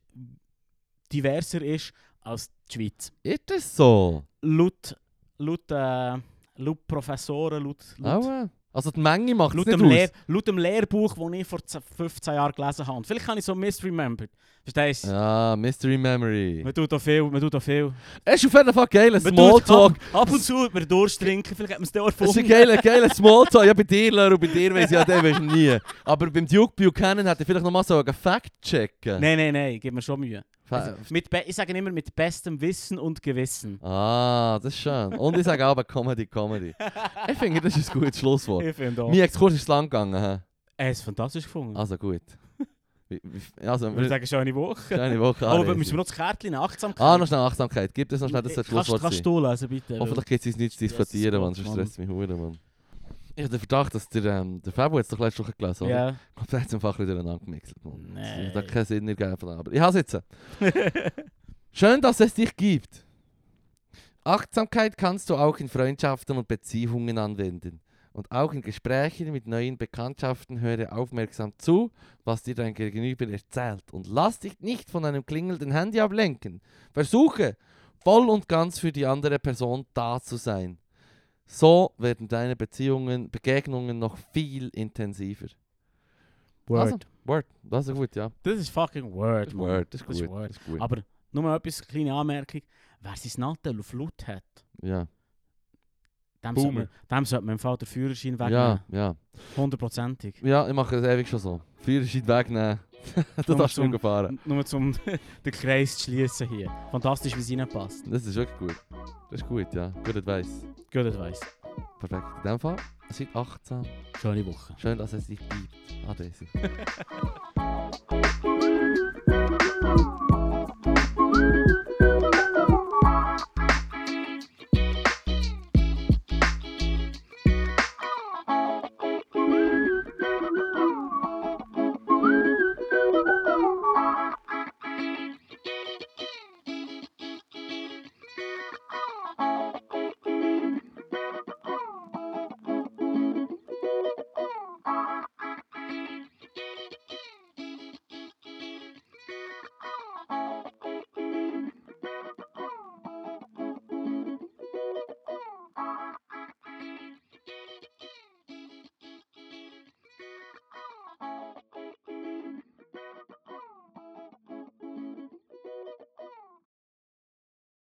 diverser ist als die Schweiz. Ist das so? Laut, laut, äh, laut Professoren, laut, laut, Aua. Also die Menge macht es laut, nicht dem, aus. Lehr, laut dem Lehrbuch, das ich vor 10 15 Jahren gelesen habe. Und vielleicht habe ich so misremembered. Verstehst du? Ja, Mystery Memory. Man tut da viel, man tut da viel. Es ist auf jeden Fall geil, Smalltalk. Ab, ab und zu man durchtrinken, vielleicht hat man es da Es ist erfunden. ein geiler, geiler Smalltalk. Ja, bei dir, Lero, bei dir weiss ich ja, den weisst du nie. Aber beim Duke Buchanan hat er vielleicht noch mal so einen Fact checken. Nein, nein, nein, gib mir schon Mühe. Also, mit ich sage immer mit bestem Wissen und Gewissen. Ah, das ist schön. Und ich sage auch Comedy, Comedy. Ich finde, das ist ein gutes Schlusswort. Ich finde auch. Mein Exkurs ist lang gegangen. Er ist fantastisch gefunden. Also gut. Also, ich würde sagen, schöne Woche. schöne Woche. Aber Adi. müssen wir noch das Kärtchen Achtsamkeit? Ah, noch schnell Achtsamkeit. Gibt es noch schnell das Kannst- Schlusswort Kannst sein? du lesen, bitte? Hoffentlich gibt es uns nichts zu Jesus diskutieren, Gott, Mann. Sonst stresst mich hure, Mann. Ich habe den Verdacht, dass der, ähm, der Fabo jetzt doch letzte Woche gelesen oder? Ja. Ich glaube, der hat es einfach wieder durcheinander. Mann. Nee. Das hat keinen Sinn ergeben. Aber ich habe es jetzt. Schön, dass es dich gibt. Achtsamkeit kannst du auch in Freundschaften und Beziehungen anwenden. Und auch in Gesprächen mit neuen Bekanntschaften höre aufmerksam zu, was dir dein Gegenüber erzählt. Und lass dich nicht von einem klingelnden Handy ablenken. Versuche, voll und ganz für die andere Person da zu sein. So werden deine Beziehungen, Begegnungen noch viel intensiver. Word. Also, Word, das ist gut, ja. Das ist fucking Word, Mann. Word, das ist Das ist gut. Word. Das ist gut. Aber nur mal etwas, kleine Anmerkung. Wer sein Nattel auf Laut hat, Ja, dem sollte, man, dem sollte man im Fall den Führerschein wegnehmen. ja, ja. Hundertprozentig. Ja, ich mache das ewig schon so. Führerschein wegnehmen. du Nur darfst zum- nicht fahren. Nur um den Kreis zu schließen hier. Fantastisch, wie es reinpasst. Das ist wirklich gut. Das ist gut, ja. Gut Advice. Gut Advice. Perfekt. In dem Fall, seid achtsam. Schöne Woche. Schön, dass es dich gibt. Ade.